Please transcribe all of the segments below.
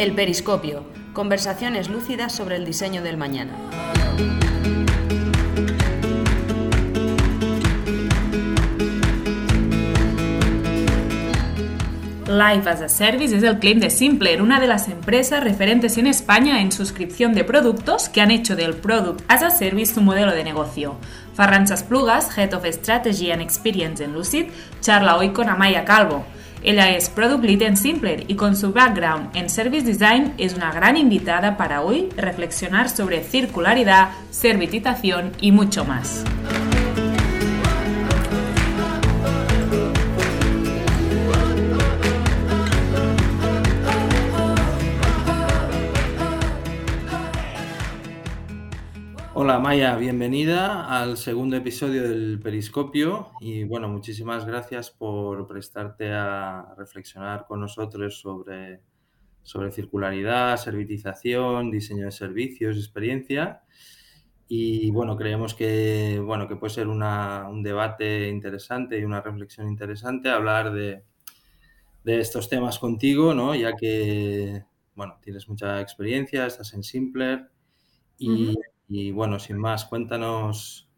El Periscopio, conversaciones lúcidas sobre el diseño del mañana. Live as a Service es el claim de Simpler, una de las empresas referentes en España en suscripción de productos que han hecho del Product as a Service su modelo de negocio. Farranchas Plugas, Head of Strategy and Experience en Lucid, charla hoy con Amaya Calvo. Ella es Product Lead en Simpler y con su background en Service Design es una gran invitada para hoy reflexionar sobre circularidad, servitización y mucho más. Hola Maya, bienvenida al segundo episodio del Periscopio y bueno, muchísimas gracias por prestarte a reflexionar con nosotros sobre, sobre circularidad, servitización, diseño de servicios, experiencia y bueno, creemos que, bueno, que puede ser un debate interesante y una reflexión interesante hablar de, de estos temas contigo, ¿no? ya que bueno, tienes mucha experiencia, estás en Simpler y... Y bueno, sin más, cuéntanos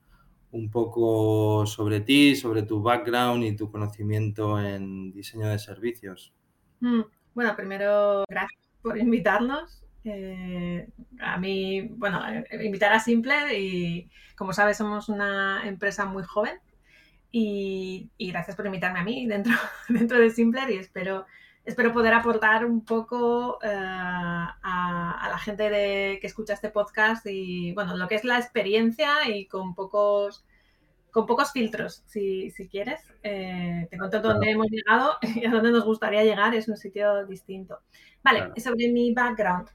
un poco sobre ti, sobre tu background y tu conocimiento en diseño de servicios. Mm, bueno, primero, gracias por invitarnos. Eh, a mí, bueno, eh, invitar a Simple y como sabes somos una empresa muy joven y, y gracias por invitarme a mí dentro, dentro de Simpler y espero espero poder aportar un poco eh, a, la gente que escucha este podcast y, bueno, lo que es la experiencia y con pocos, con pocos filtros, si, quieres. Eh, te cuento dónde hemos llegado y a dónde nos gustaría llegar, es un sitio distinto. Vale, sobre mi background.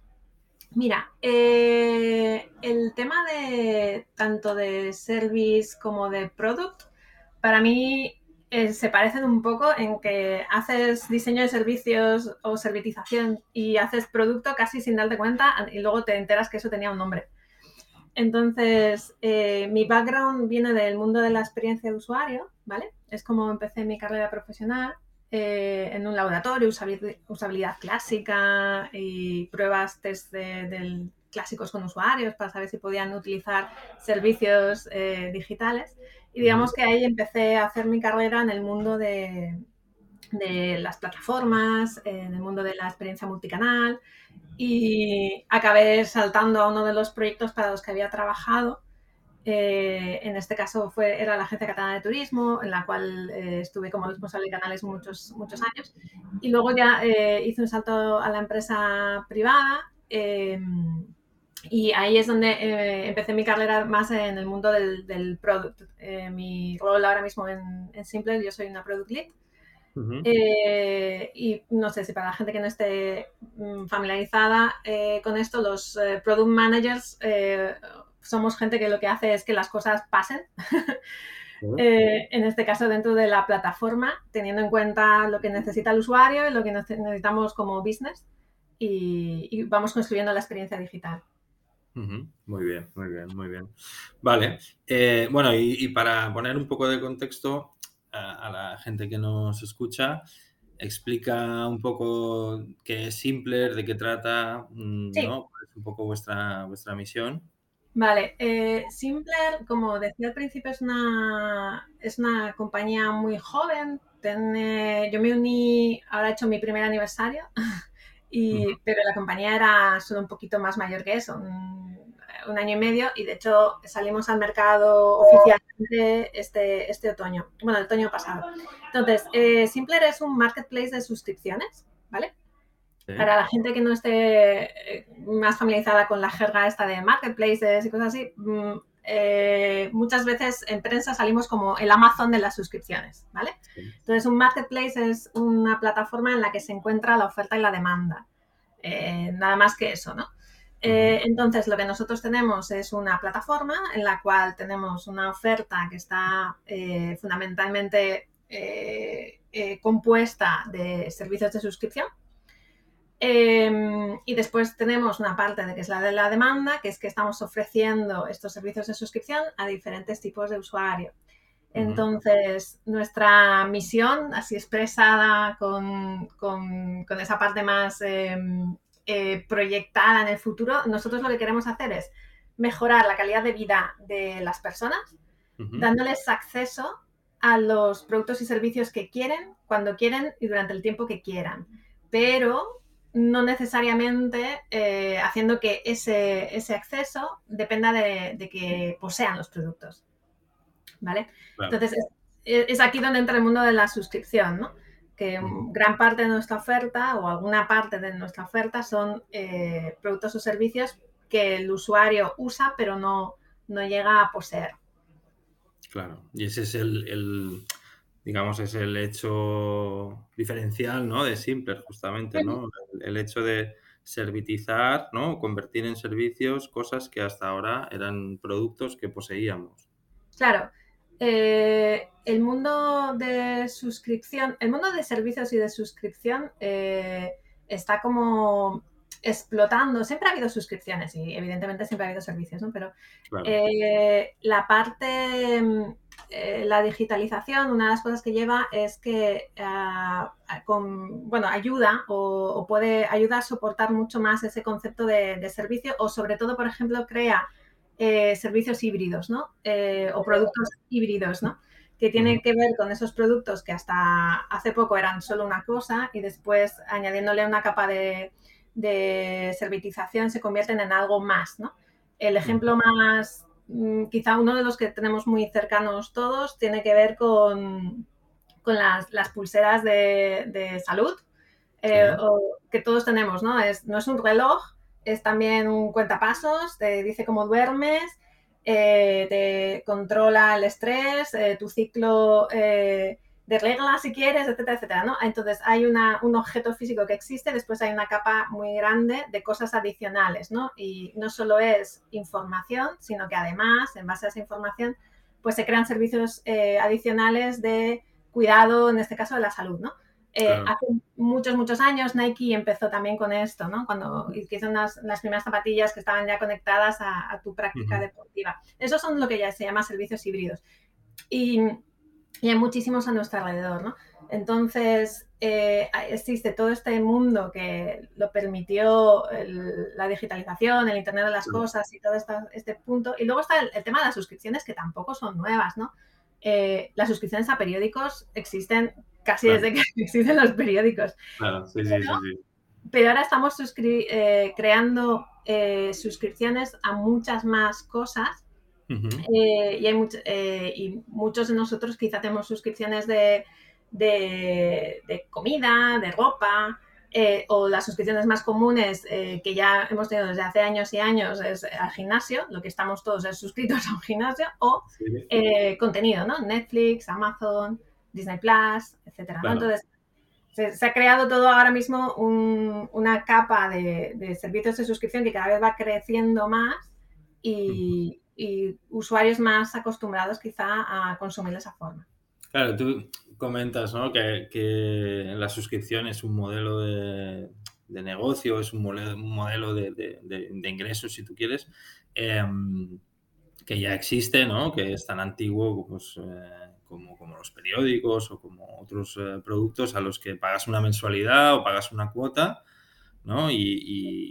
Mira, eh, el tema de tanto de service como de product, para mí eh, se parecen un poco en que haces diseño de servicios o servitización y haces producto casi sin darte cuenta y luego te enteras que eso tenía un nombre. Entonces, eh, mi background viene del mundo de la experiencia de usuario, ¿vale? Es como empecé mi carrera profesional eh, en un laboratorio, usabilidad, clásica y pruebas test de, clásicos con usuarios para saber si podían utilizar servicios digitales. Y digamos que ahí empecé a hacer mi carrera en el mundo de, las plataformas, en el mundo de la experiencia multicanal y acabé saltando a uno de los proyectos para los que había trabajado. Eh, en este caso fue, era la Agencia Catalana de Turismo, en la cual eh, estuve como responsable de canales muchos, muchos años. Y luego ya eh, hice un salto a la empresa privada y ahí es donde eh, empecé mi carrera más en el mundo del, del product. Eh, mi rol ahora mismo en, en, Simple, yo soy una product lead. Eh, y no sé si para la gente que no esté mm, familiarizada con esto, los product managers somos gente que lo que hace es que las cosas pasen. en este caso dentro de la plataforma, teniendo en cuenta lo que necesita el usuario y lo que necesitamos como business y vamos construyendo la experiencia digital. Muy bien, muy bien, muy bien. Vale. Eh, bueno, y, para poner un poco de contexto a, la gente que nos escucha, explica un poco qué es Simpler, de qué trata, mm, ¿no? es un poco vuestra, vuestra misión? Vale, eh, Simpler, como decía al principio, es una, es una compañía muy joven. yo me uní, ahora he hecho mi primer aniversario, y, pero la compañía era solo un poquito más mayor que eso, un año y medio y de hecho salimos al mercado oficialmente este, este otoño, bueno, el otoño pasado. Entonces, eh, Simpler es un marketplace de suscripciones, ¿vale? Para la gente que no esté eh, más familiarizada con la jerga esta de marketplaces y cosas así, mm, eh, muchas veces en prensa salimos como el Amazon de las suscripciones, ¿vale? Entonces, un marketplace es una plataforma en la que se encuentra la oferta y la demanda. nada más que eso, ¿no? Eh, entonces, lo que nosotros tenemos es una plataforma en la cual tenemos una oferta que está eh, fundamentalmente eh, compuesta de servicios de suscripción. Em, y después tenemos una parte de que es la de la demanda, que es que estamos ofreciendo estos servicios de suscripción a diferentes tipos de usuario. Entonces, nuestra misión, así expresada con, con esa parte más em, eh, proyectada en el futuro. Nosotros lo que queremos hacer es mejorar la calidad de vida de las personas, dándoles acceso a los productos y servicios que quieren, cuando quieren y durante el tiempo que quieran. Pero no necesariamente eh, haciendo que ese, ese acceso dependa de, que posean los productos. ¿Vale? Entonces, es, aquí donde entra el mundo de la suscripción, ¿no? Que gran parte de nuestra oferta o alguna parte de nuestra oferta son eh, productos o servicios que el usuario usa pero no, no llega a poseer. Claro, y ese es el digamos, es el hecho diferencial, ¿no? De Simpler, justamente, ¿no? El, hecho de servitizar, ¿no? Convertir en servicios cosas que hasta ahora eran productos que poseíamos. Claro. Eh, el mundo de suscripción, el mundo de servicios y de suscripción eh, está como explotando. Siempre ha habido suscripciones y evidentemente siempre ha habido servicios, ¿no? Pero eh, la parte eh, la digitalización, una de las cosas que lleva es que ah, con, bueno, ayuda o, puede ayudar a soportar mucho más ese concepto de, servicio o sobre todo, por ejemplo, crea eh, servicios híbridos, ¿no? Eh, o productos híbridos, ¿no? Que tienen que ver con esos productos que hasta hace poco eran solo una cosa y después añadiéndole una capa de, de servitización se convierten en algo más, ¿no? El ejemplo más Mm, quizá uno de los que tenemos muy cercanos todos tiene que ver con, con las, pulseras de, salud eh, que todos tenemos, ¿no? Es, no es un reloj, es también un cuentapasos, te dice cómo duermes, eh, te controla el estrés, eh, tu ciclo de reglas si quieres, etcétera, etcétera, ¿no? Entonces hay un objeto físico que existe, después hay una capa muy grande de cosas adicionales, ¿no? Y no solo es información, sino que además, en base a esa información, pues se crean servicios eh, adicionales de cuidado, en este caso de la salud, ¿no? Eh, hace muchos, muchos años Nike empezó también con esto, ¿no? Cuando hizo unas, las primeras zapatillas que estaban ya conectadas a, tu práctica deportiva. Esos son lo que ya se llama servicios híbridos. Y y hay muchísimos a nuestro alrededor, ¿no? Entonces, eh, existe todo este mundo que lo permitió la digitalización, el Internet de las Cosas y todo este punto. Y luego está el, tema de las suscripciones, que tampoco son nuevas, ¿no? Eh, las suscripciones a periódicos existen casi desde que existen los periódicos. Claro, sí, sí, sí, Pero ahora estamos eh, creando suscripciones a muchas más cosas eh, y, hay eh, y muchos de nosotros quizá tenemos suscripciones de, comida, de ropa, eh, o las suscripciones más comunes que ya hemos tenido desde hace años y años es al gimnasio, lo que estamos todos es suscritos a un gimnasio, o contenido, ¿no? Netflix, Amazon, Disney Plus, etcétera. Entonces, se, ha creado todo ahora mismo una capa de, servicios de suscripción que cada vez va creciendo más y, y usuarios más acostumbrados quizá a consumir de esa forma. Claro, tú comentas ¿no? que, que, la suscripción es un modelo de, de negocio, es un modelo, un modelo de, de, ingresos, si tú quieres, em, que ya existe, ¿no? que es tan antiguo pues, eh, como, como, los periódicos o como otros eh, productos a los que pagas una mensualidad o pagas una cuota ¿no? y,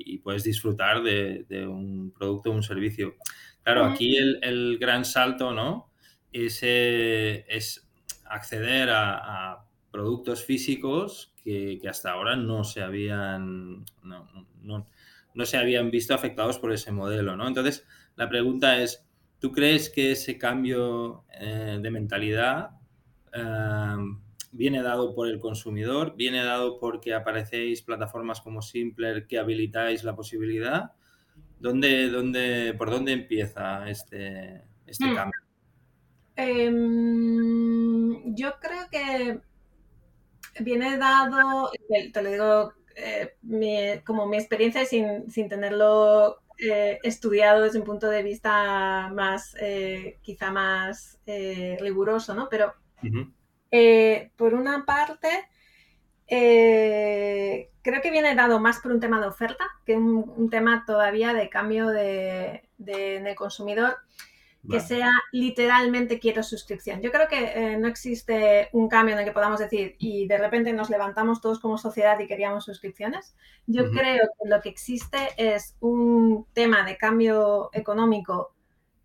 y puedes disfrutar de, un producto o un servicio. Claro, aquí el, gran salto, ¿no? Es, eh, es acceder a, productos físicos que, hasta ahora no se habían no, se habían visto afectados por ese modelo, ¿no? Entonces, la pregunta es, ¿tú crees que ese cambio eh, de mentalidad eh, viene dado por el consumidor? ¿Viene dado porque aparecéis plataformas como Simpler que habilitáis la posibilidad? ¿Dónde, dónde, ¿Por dónde empieza este, este hmm. cambio? Em, yo creo que viene dado, te lo digo eh, como mi experiencia sin, sin tenerlo eh, estudiado desde un punto de vista más, eh, quizá más riguroso, ¿no? Pero por una parte, eh, creo que viene dado más por un tema de oferta que un, tema todavía de cambio de, en el consumidor. Que sea literalmente quiero suscripción. Yo creo que eh, no existe un cambio en el que podamos decir y de repente nos levantamos todos como sociedad y queríamos suscripciones. Yo creo que lo que existe es un tema de cambio económico,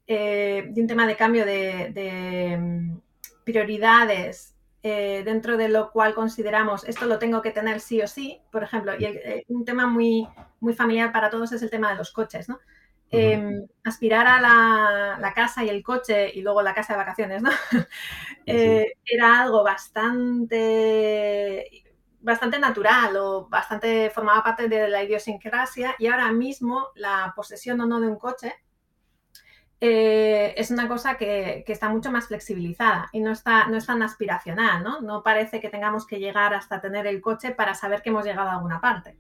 eh, de un tema de cambio de, mm, prioridades eh, dentro de lo cual consideramos esto lo tengo que tener sí o sí, por ejemplo, y un tema muy, muy familiar para todos es el tema de los coches, ¿no? Em, aspirar a la, casa y el coche y luego la casa de vacaciones, ¿no? Eh, era algo bastante, bastante natural o bastante formaba parte de la idiosincrasia y ahora mismo la posesión o no de un coche eh, es una cosa que, está mucho más flexibilizada y no, está, no es tan aspiracional, ¿no? No parece que tengamos que llegar hasta tener el coche para saber que hemos llegado a alguna parte.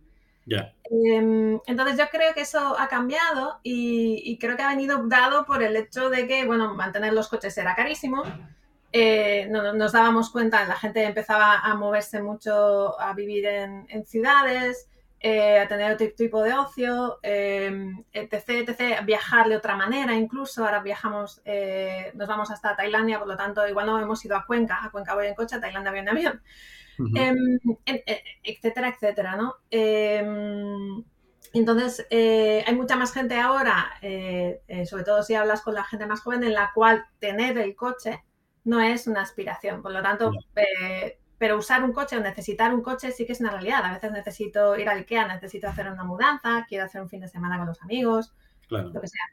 Em, entonces yo creo que eso ha cambiado y, creo que ha venido dado por el hecho de que, bueno, mantener los coches era carísimo. Eh, no, nos dábamos cuenta, la gente empezaba a moverse mucho, a vivir en, ciudades, eh, a tener otro tipo de ocio, em, etc, etc, viajar de otra manera incluso. Ahora viajamos, eh, nos vamos hasta Tailandia, por lo tanto, igual no hemos ido a Cuenca, a Cuenca voy en coche, a Tailandia voy en avión. Em, etcétera, etcétera, ¿no? Em, entonces, eh, hay mucha más gente ahora, eh, eh, sobre todo si hablas con la gente más joven, en la cual tener el coche no es una aspiración. Por lo tanto, pero usar un coche o necesitar un coche sí que es una realidad. A veces necesito ir al IKEA, necesito hacer una mudanza, quiero hacer un fin de semana con los amigos, lo que sea.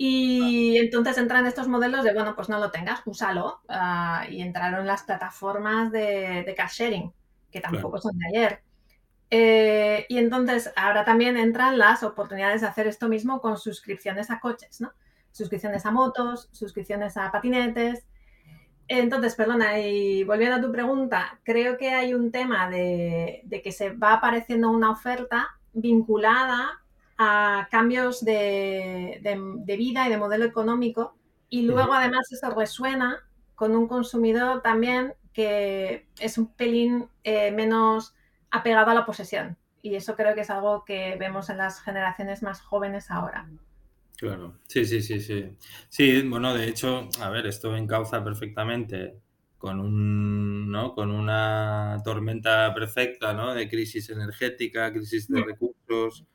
Y entonces entran estos modelos de, bueno, pues no lo tengas, úsalo. Ah, y entraron las plataformas de, de cash sharing, que tampoco son de ayer. Eh, y entonces ahora también entran las oportunidades de hacer esto mismo con suscripciones a coches, ¿no? Suscripciones a motos, suscripciones a patinetes. Entonces, perdona, y volviendo a tu pregunta, creo que hay un tema de, de que se va apareciendo una oferta vinculada a cambios de, vida y de modelo económico y luego además eso resuena con un consumidor también que es un pelín eh, menos apegado a la posesión y eso creo que es algo que vemos en las generaciones más jóvenes ahora. Claro, sí, sí, sí, sí. Sí, bueno, de hecho, a ver, esto encauza perfectamente con un, ¿no? con una tormenta perfecta, ¿no? De crisis energética, crisis de recursos,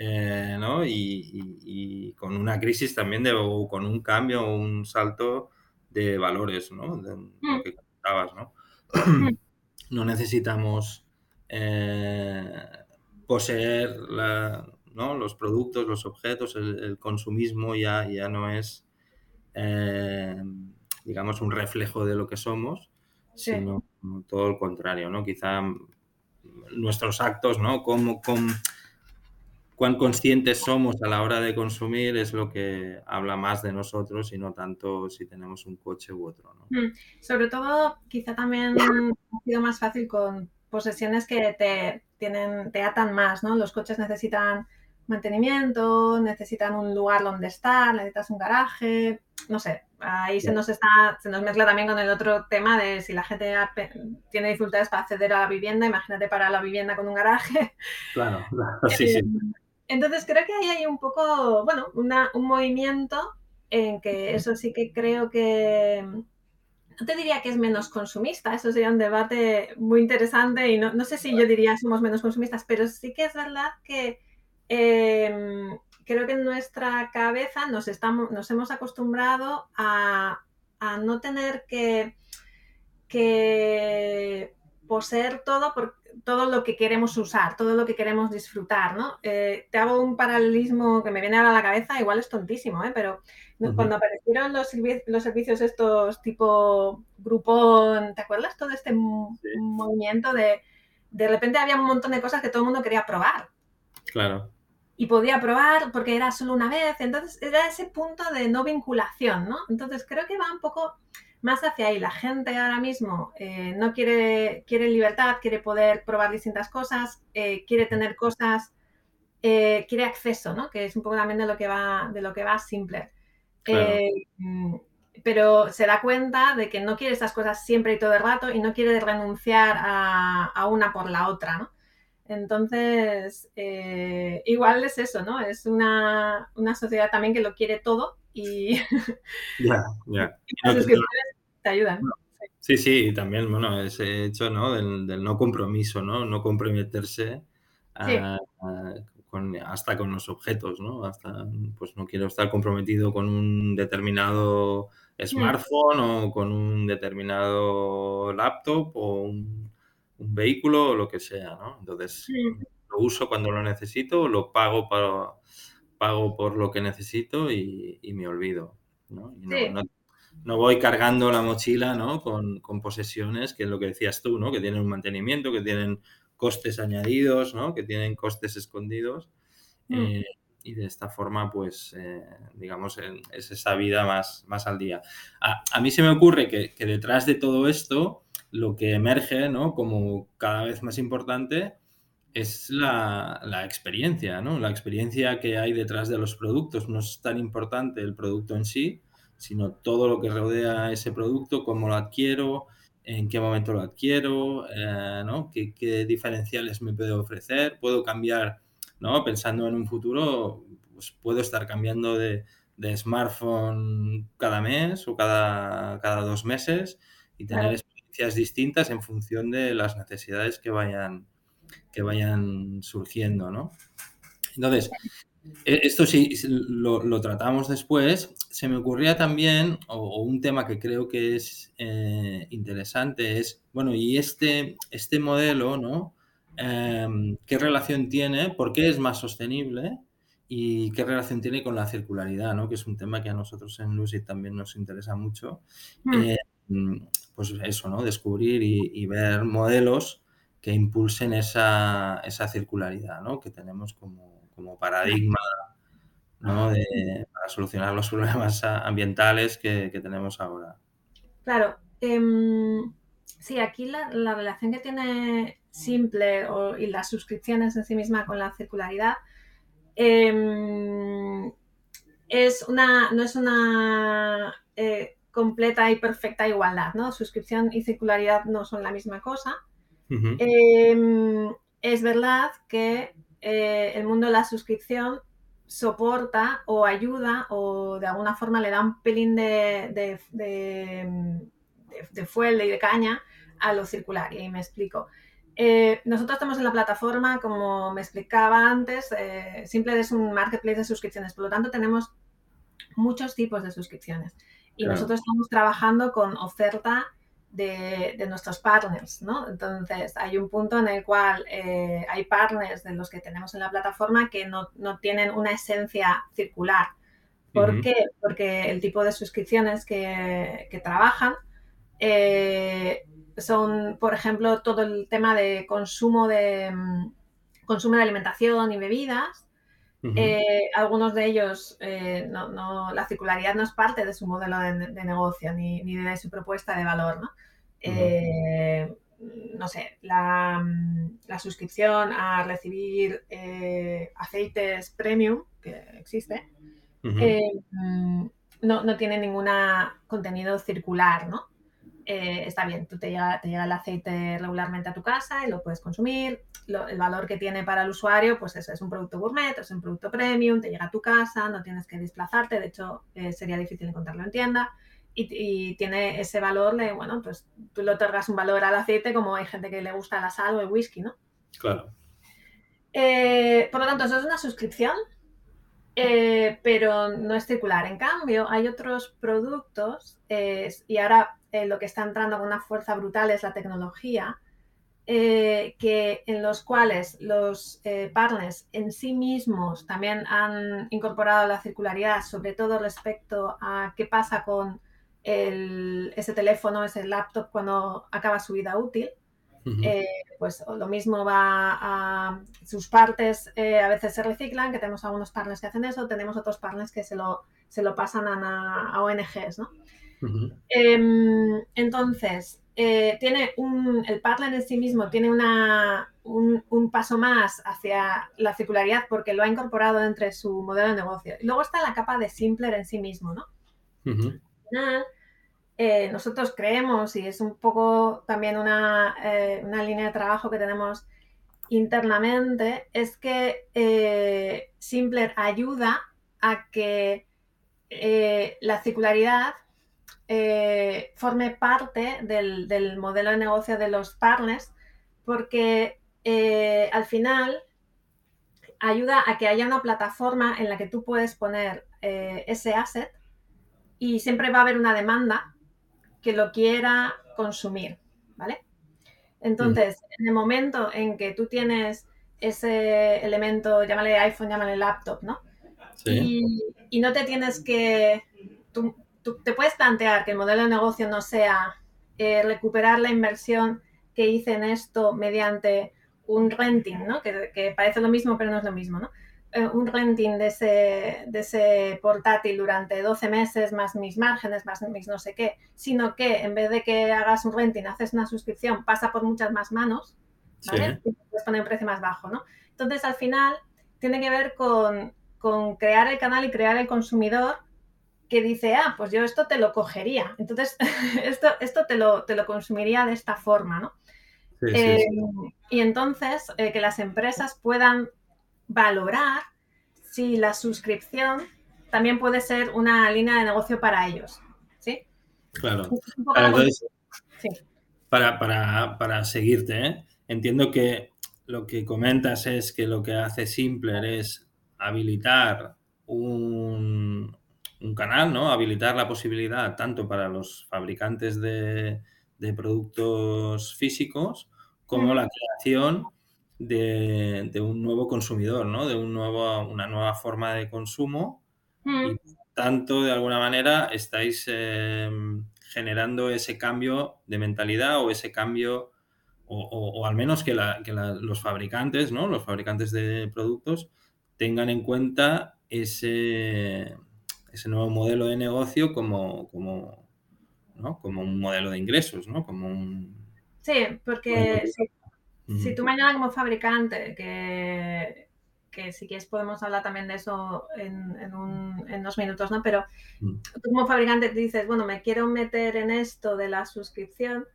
eh, ¿no? Y, con una crisis también de, o con un cambio o un salto de valores, ¿no? De lo mm. que comentabas, ¿no? Mm. no necesitamos eh, poseer los productos, los objetos, el, consumismo ya, ya no es, eh, digamos, un reflejo de lo que somos, sino todo lo contrario, ¿no? Quizá nuestros actos, ¿no? Como, como cuán conscientes somos a la hora de consumir es lo que habla más de nosotros y no tanto si tenemos un coche u otro. Mm, sobre todo, quizá también ha sido más fácil con posesiones que te, tienen, te atan más, ¿no? Los coches necesitan mantenimiento, necesitan un lugar donde estar, necesitas un garaje, no sé, ahí se nos está, se nos mezcla también con el otro tema de si la gente tiene dificultades para acceder a la vivienda, imagínate para la vivienda con un garaje. Claro, sí, sí. Entonces creo que ahí hay un poco, bueno, un movimiento en que eso sí que creo que, no te diría que es menos consumista, eso sería un debate muy interesante y no, sé si yo diría somos menos consumistas, pero sí que es verdad que em, creo que en nuestra cabeza nos, estamos, nos hemos acostumbrado a, no tener que, que poseer todo por, todo lo que queremos usar, todo lo que queremos disfrutar, ¿no? Eh, te hago un paralelismo que me viene ahora a la cabeza, igual es tontísimo, ¿eh? Pero cuando aparecieron los, los, servicios estos tipo Groupon, ¿te acuerdas? Todo este movimiento de... De repente había un montón de cosas que todo el mundo quería probar. Claro. Y podía probar porque era solo una vez. Entonces era ese punto de no vinculación, ¿no? Entonces creo que va un poco más hacia ahí. La gente ahora mismo eh, no quiere, quiere libertad, quiere poder probar distintas cosas, eh, quiere tener cosas, eh, quiere acceso, ¿no? Que es un poco también de lo que va, de lo que va simple. pero se da cuenta de que no quiere esas cosas siempre y todo el rato y no quiere renunciar a, una por la otra, ¿no? Entonces, igual es eso, ¿no? Es una, una sociedad también que lo quiere todo y, Ya, ya. y las suscripciones te ayudan. Sí, sí, y también, bueno, ese hecho, ¿no? Del, del no compromiso, ¿no? No comprometerse Sí. a- a- con- hasta con los objetos, ¿no? Hasta, pues no quiero estar comprometido con un determinado smartphone o con un determinado laptop o un, un vehículo o lo que sea, ¿no? Entonces, Mm. lo uso cuando lo necesito, lo pago para, pago por lo que necesito y, y me olvido, ¿no? Y no, Sí. no- no voy cargando la mochila, ¿no? Con, con posesiones, que es lo que decías tú, ¿no? Que tienen un mantenimiento, que tienen costes añadidos, ¿no? Que tienen costes escondidos. Mm. eh, y de esta forma, pues, eh, digamos, es esa vida más, más al día. A, a mí se me ocurre que, que detrás de todo esto, lo que emerge, ¿no? Como cada vez más importante, es la, la experiencia, ¿no? La experiencia que hay detrás de los productos. No es tan importante el producto en sí, sino todo lo que rodea ese producto, cómo lo adquiero, en qué momento lo adquiero, eh, ¿no? ¿Qué, qué diferenciales me puede ofrecer. Puedo cambiar, ¿no? Pensando en un futuro, pues puedo estar cambiando de, de smartphone cada mes o cada, cada dos meses y tener Claro. experiencias distintas en función de las necesidades que vayan, que vayan surgiendo, ¿no? Entonces, e- esto sí lo, lo tratamos después. Se me ocurría también, o, o un tema que creo que es eh, interesante, es, bueno, y este, este modelo, ¿no? Em, ¿qué relación tiene? ¿Por qué es más sostenible? ¿Y qué relación tiene con la circularidad, ¿no? Que es un tema que a nosotros en Lucid también nos interesa mucho. Mm. Eh, pues eso, ¿no? Descubrir y, y ver modelos que impulsen esa, esa circularidad, ¿no? Que tenemos como, como paradigma, ¿no? Para solucionar los problemas ambientales que, tenemos ahora. Claro. em, sí, aquí la, la relación que tiene Simple y las suscripciones en sí misma con la circularidad em, es una, no es una eh, completa y perfecta igualdad, ¿no? Suscripción y circularidad no son la misma cosa. Em, es verdad que eh, el mundo de la suscripción soporta o ayuda o de alguna forma le da un pelín de, de, de, de- de fuel y de caña a lo circular. Y ahí me explico. Eh, nosotros estamos en la plataforma, como me explicaba antes, eh, Simple es un marketplace de suscripciones, por lo tanto tenemos muchos tipos de suscripciones. Y Claro. nosotros estamos trabajando con oferta de, de nuestros partners, ¿no? Entonces, hay un punto en el cual eh, hay partners de los que tenemos en la plataforma que no, no tienen una esencia circular. ¿Por qué? Porque el tipo de suscripciones que, que trabajan eh, son, por ejemplo, todo el tema de consumo de, mm, consumo de alimentación y bebidas. Eh, algunos de ellos, eh, no, no- la circularidad no es parte de su modelo de, de negocio ni, ni de su propuesta de valor, ¿no? Eh, no sé, la, la suscripción a recibir aceites premium, que existe, mm, no, no tiene ningún contenido circular, ¿no? Eh, está bien, tú te llega, te llega el aceite regularmente a tu casa y lo puedes consumir. Lo- el valor que tiene para el usuario, pues eso, es un producto gourmet, es un producto premium, te llega a tu casa, no tienes que desplazarte, de hecho eh, sería difícil encontrarlo en tienda. Y, y tiene ese valor de, bueno, pues tú le otorgas un valor al aceite como hay gente que le gusta la sal o el whisky, ¿no? Claro. Eh, por lo tanto, eso es una suscripción, pero no es circular. En cambio, hay otros productos y ahora eh, lo que está entrando con una fuerza brutal es la tecnología, eh, que, en los cuales los eh, partners en sí mismos también han incorporado la circularidad, sobre todo respecto a qué pasa con el- ese teléfono, ese laptop cuando acaba su vida útil eh, pues lo mismo va a sus partes eh, a veces se reciclan, que tenemos algunos partners que hacen eso, tenemos otros partners que se lo, se lo pasan a, a ONGs, ¿no? Em, entonces, eh, tiene un, el partner en sí mismo tiene una, un, un paso más hacia la circularidad porque lo ha incorporado entre su modelo de negocio. Y luego está la capa de Simpler en sí mismo, ¿no? Final, eh, nosotros creemos, y es un poco también una, eh, una línea de trabajo que tenemos internamente, es que eh, Simpler ayuda a que la circularidad eh, forme parte del, modelo de negocio de los partners porque eh, al final ayuda a que haya una plataforma en la que tú puedes poner ese asset y siempre va a haber una demanda que lo quiera consumir, ¿vale? Entonces, en el momento en que tú tienes ese elemento, llámale iPhone, llámale laptop, ¿no? Sí. Y, no te tienes que, tú, te puedes plantear que el modelo de negocio no sea eh, recuperar la inversión que hice en esto mediante un renting, ¿no? Que, que, parece lo mismo, pero no es lo mismo, ¿no? Eh, un renting de ese, de ese portátil durante 12 meses, más mis márgenes, más mis no sé qué, sino que en vez de que hagas un renting, haces una suscripción, pasa por muchas más manos, ¿vale? Y puedes poner un precio más bajo, ¿no? Entonces, al final, tiene que ver con, con crear el canal y crear el consumidor que dice, ah, pues yo esto te lo cogería. Entonces, esto, esto te, lo, te lo consumiría de esta forma, ¿no? Eh, y entonces, eh, que las empresas puedan valorar si la suscripción también puede ser una línea de negocio para ellos. ¿Sí? Claro. Para, para, para, seguirte, ¿eh? entiendo que lo que comentas es que lo que hace Simpler es habilitar un, un canal, ¿no? Habilitar la posibilidad tanto para los fabricantes de, de productos físicos como la creación de, un nuevo consumidor, ¿no? De un nuevo, una nueva forma de consumo. Y tanto, de alguna manera, estáis em, generando ese cambio de mentalidad o ese cambio, o, al menos que, los fabricantes, ¿no? Los fabricantes de productos tengan en cuenta ese, ese nuevo modelo de negocio como, como, como un modelo de ingresos, ¿no? Como un... Sí, porque si tú mañana como fabricante, que, que, si quieres podemos hablar también de eso en, en, un, en unos minutos, ¿no? Pero mm. tú como fabricante te dices, bueno, me quiero meter en esto de la suscripción.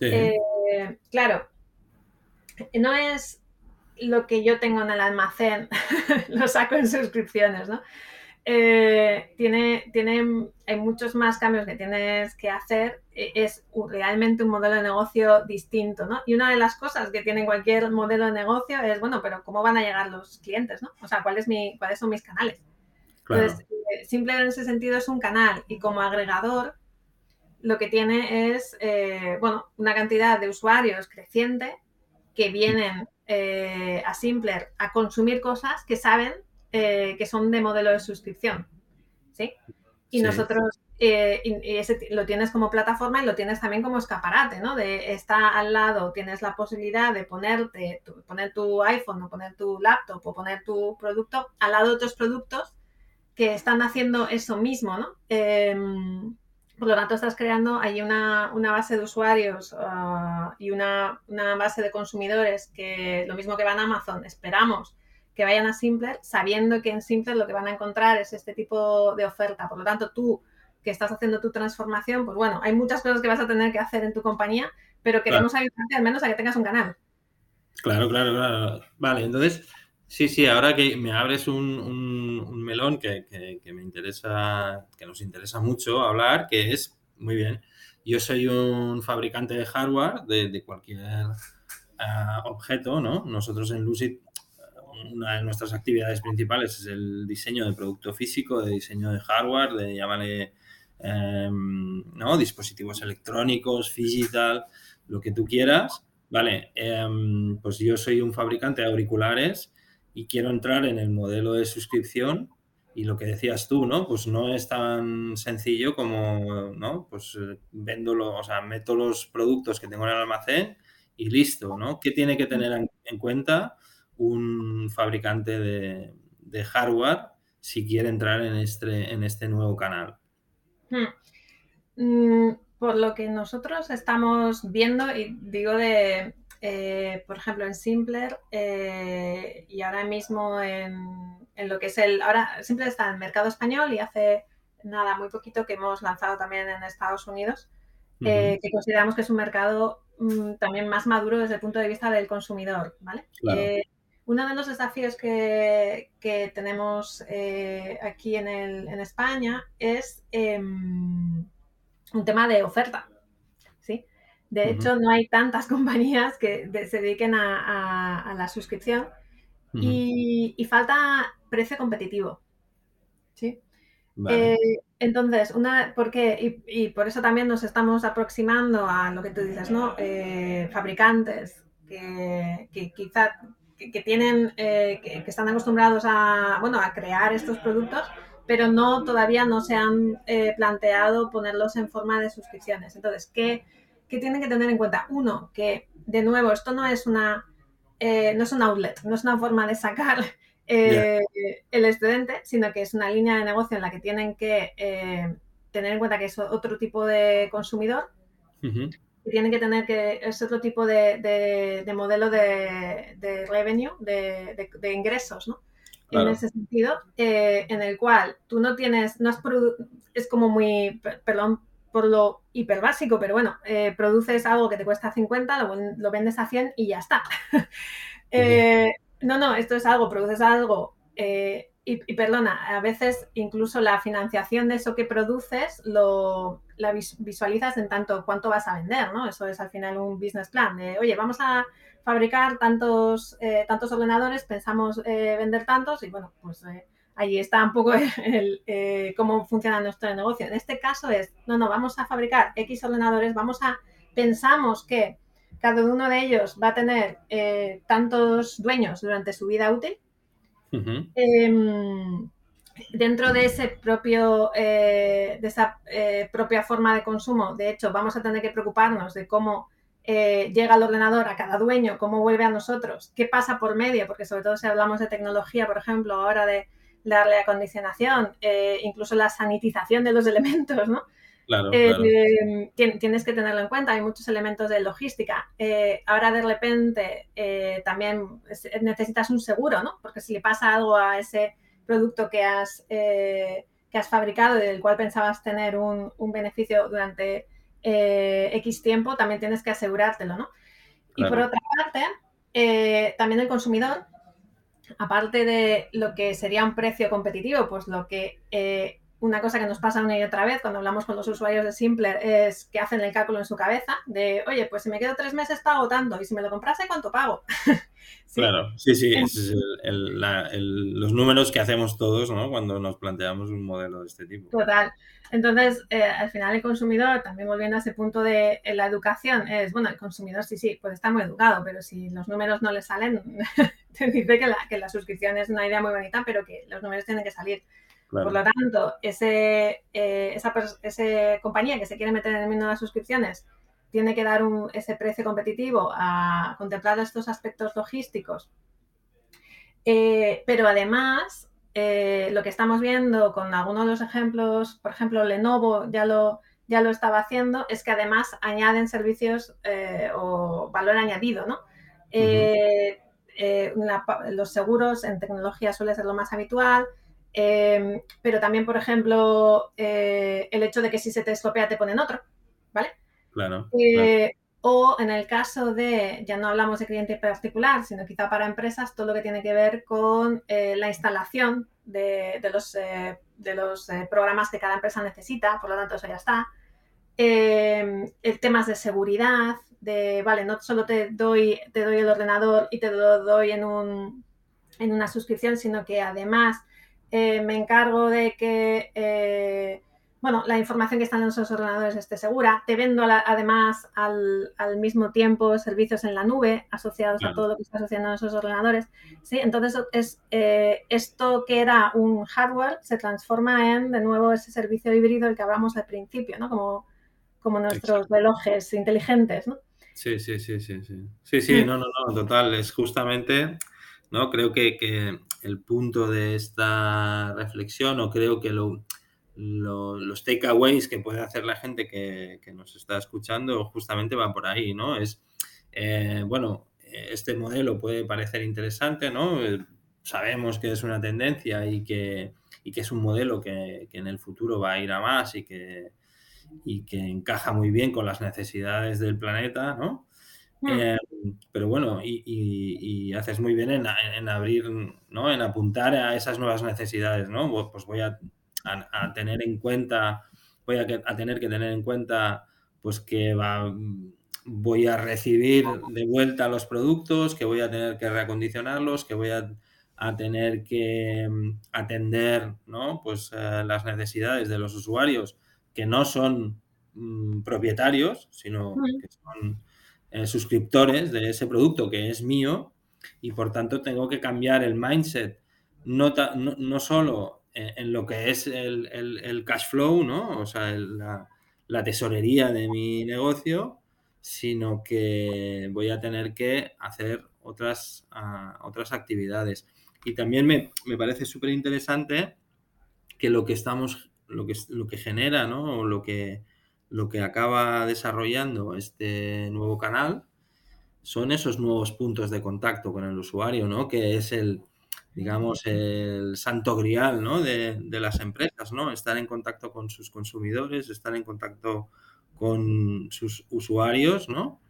Eh, claro, no es lo que yo tengo en el almacén, lo saco en suscripciones, ¿no? Eh, tiene, tiene, hay muchos más cambios que tienes que hacer. E, es realmente un modelo de negocio distinto, ¿no? Y una de las cosas que tiene cualquier modelo de negocio es, bueno, pero ¿cómo van a llegar los clientes, ¿no? O sea, ¿cuál es mi, ¿cuáles son mis canales? Entonces, eh, simple en ese sentido es un canal y como agregador lo que tiene es, eh, bueno, una cantidad de usuarios creciente que vienen a Simpler a consumir cosas que saben eh, que son de modelo de suscripción. ¿Sí? Y nosotros eh, lo tienes como plataforma y lo tienes también como escaparate, ¿no? De está al lado, tienes la posibilidad de ponerte, poner tu iPhone o poner tu laptop o poner tu producto al lado de otros productos que están haciendo eso mismo, ¿no? Em, por lo tanto, estás creando ahí una, base de usuarios ah, y una, una, base de consumidores que lo mismo que van a Amazon, esperamos que vayan a Simpler sabiendo que en Simpler lo que van a encontrar es este tipo de oferta. Por lo tanto, tú que estás haciendo tu transformación, pues bueno, hay muchas cosas que vas a tener que hacer en tu compañía, pero queremos ayudarte al menos a que tengas un canal. Claro, claro, claro. Vale, entonces, sí, sí, ahora que me abres un, melón que, me interesa, que nos interesa mucho hablar, que es, muy bien, yo soy un fabricante de hardware de, cualquier ah, objeto, ¿no? Nosotros en Lucid una de nuestras actividades principales es el diseño de producto físico, de diseño de hardware, de llamarle em, ¿no? dispositivos electrónicos, digital, lo que tú quieras. Vale, em, pues yo soy un fabricante de auriculares y quiero entrar en el modelo de suscripción y lo que decías tú, ¿no? Pues no es tan sencillo como, ¿no? Pues eh, vendo, o sea, meto los productos que tengo en el almacén y listo, ¿no? ¿Qué tiene que tener en cuenta? Un fabricante de, hardware si quiere entrar en este, en este nuevo canal? Hmm. Mm, por lo que nosotros estamos viendo, y digo de, eh, por ejemplo, en Simpler eh, y ahora mismo en, lo que es el, ahora Simpler está en el mercado español y hace nada, muy poquito que hemos lanzado también en Estados Unidos, eh, que consideramos que es un mercado mm, también más maduro desde el punto de vista del consumidor, ¿vale? Uno de los desafíos que, tenemos eh, aquí en, España es em, un tema de oferta. ¿sí? De hecho, no hay tantas compañías que se dediquen a, la suscripción y, falta precio competitivo. ¿sí? Eh, entonces, una, ¿por qué? Y, por eso también nos estamos aproximando a lo que tú dices, ¿no? Eh, fabricantes que, que quizá que, tienen, eh, que, están acostumbrados a, bueno, a crear estos productos, pero no todavía no se han planteado ponerlos en forma de suscripciones. Entonces, ¿qué, ¿qué, tienen que tener en cuenta? Uno, que de nuevo, esto no es una, no es un outlet, no es una forma de sacar eh, el estudiante, sino que es una línea de negocio en la que tienen que eh, tener en cuenta que es otro tipo de consumidor y tienen que tener que es otro tipo de, modelo de, revenue, de, ingresos, ¿no? En ese sentido, eh, en el cual tú no tienes, no es, es como muy, perdón por lo hiper básico, pero bueno, produces algo que te cuesta 50, lo, vendes a 100 y ya está. No, no, esto es algo, produces algo eh, y, perdona, a veces incluso la financiación de eso que produces lo, la visualizas en tanto cuánto vas a vender, ¿no? Eso es al final un business plan oye, vamos a fabricar tantos, eh, tantos ordenadores, pensamos eh, vender tantos y bueno, pues ahí está un poco el, cómo funciona nuestro negocio. En este caso es, no, no, vamos a fabricar X ordenadores, vamos a, pensamos que cada uno de ellos va a tener eh, tantos dueños durante su vida útil. Em, dentro de ese propio eh, de esa eh, propia forma de consumo, de hecho, vamos a tener que preocuparnos de cómo llega el ordenador a cada dueño, cómo vuelve a nosotros, qué pasa por medio, porque sobre todo si hablamos de tecnología, por ejemplo, ahora de darle acondicionación, incluso la sanitización de los elementos, ¿no? Eh, tienes que tenerlo en cuenta, hay muchos elementos de logística. Eh, ahora de repente eh, también necesitas un seguro, ¿no? Porque si le pasa algo a ese producto que has, que has fabricado y del cual pensabas tener un, beneficio durante X tiempo, también tienes que asegurártelo, ¿no? Y por otra parte, también el consumidor, aparte de lo que sería un precio competitivo, pues lo que una cosa que nos pasa una y otra vez cuando hablamos con los usuarios de Simpler es que hacen el cálculo en su cabeza de, oye, pues si me quedo tres meses pago tanto y si me lo comprase, ¿cuánto pago? Claro, sí, sí, es los números que hacemos todos ¿no? cuando nos planteamos un modelo de este tipo. Total. Entonces, eh, al final el consumidor, también volviendo a ese punto de la educación, es, bueno, el consumidor sí, sí, puede estar muy educado, pero si los números no le salen, te dice que la, que la suscripción es una idea muy bonita, pero que los números tienen que salir. Por lo tanto, ese, eh, esa, compañía que se quiere meter en el mundo de las suscripciones tiene que dar un, ese precio competitivo a contemplar estos aspectos logísticos. Eh, pero además, eh, lo que estamos viendo con algunos de los ejemplos, por ejemplo, Lenovo ya lo, ya lo estaba haciendo, es que además añaden servicios o valor añadido, ¿no? los seguros en tecnología suele ser lo más habitual, Em, pero también, por ejemplo, eh, el hecho de que si se te estropea te ponen otro, ¿vale? Claro, eh, O en el caso de, ya no hablamos de cliente particular, sino quizá para empresas, todo lo que tiene que ver con eh, la instalación de, los, de los programas que cada empresa necesita, por lo tanto eso ya está. Em, temas de seguridad, de, vale, no solo te doy, te doy el ordenador y te lo doy en, un, en una suscripción, sino que además eh, me encargo de que eh, bueno, la información que está en esos ordenadores esté segura. Te vendo además al, mismo tiempo servicios en la nube asociados a todo lo que está asociando a esos ordenadores. ¿sí? Entonces, es, eh, esto que era un hardware se transforma en, de nuevo, ese servicio híbrido del que hablamos al principio, ¿no? Como, como nuestros relojes inteligentes, ¿no? Sí, sí, sí, sí, sí. Sí, sí, mm. no, no, no, total. Es justamente, ¿no? Creo que, que el punto de esta reflexión o creo que lo, los takeaways que puede hacer la gente que, nos está escuchando justamente van por ahí, ¿no? Es, eh, bueno, este modelo puede parecer interesante, ¿no? Eh, sabemos que es una tendencia y que, que es un modelo que, que, en el futuro va a ir a más y que, y que encaja muy bien con las necesidades del planeta, ¿no? Eh, pero bueno, y, haces muy bien en, abrir, ¿no? En apuntar a esas nuevas necesidades, ¿no? Pues voy a, tener en cuenta, voy a, tener que tener en cuenta, pues que va, voy a recibir de vuelta los productos, que voy a tener que reacondicionarlos, que voy a, tener que mm, atender, ¿no? Pues eh, las necesidades de los usuarios que no son mm, propietarios, sino que son eh, suscriptores de ese producto que es mío y por tanto tengo que cambiar el mindset, no, no, solo en, lo que es el, cash flow, ¿no? o sea, la, tesorería de mi negocio, sino que voy a tener que hacer otras, ah, otras actividades. Y también me, parece súper interesante que lo que estamos, lo que, lo que genera, ¿no? O lo que, lo que acaba desarrollando este nuevo canal son esos nuevos puntos de contacto con el usuario, ¿no? Que es el, digamos, el santo grial, ¿no? De, las empresas, ¿no? Estar en contacto con sus consumidores, estar en contacto con sus usuarios, ¿no?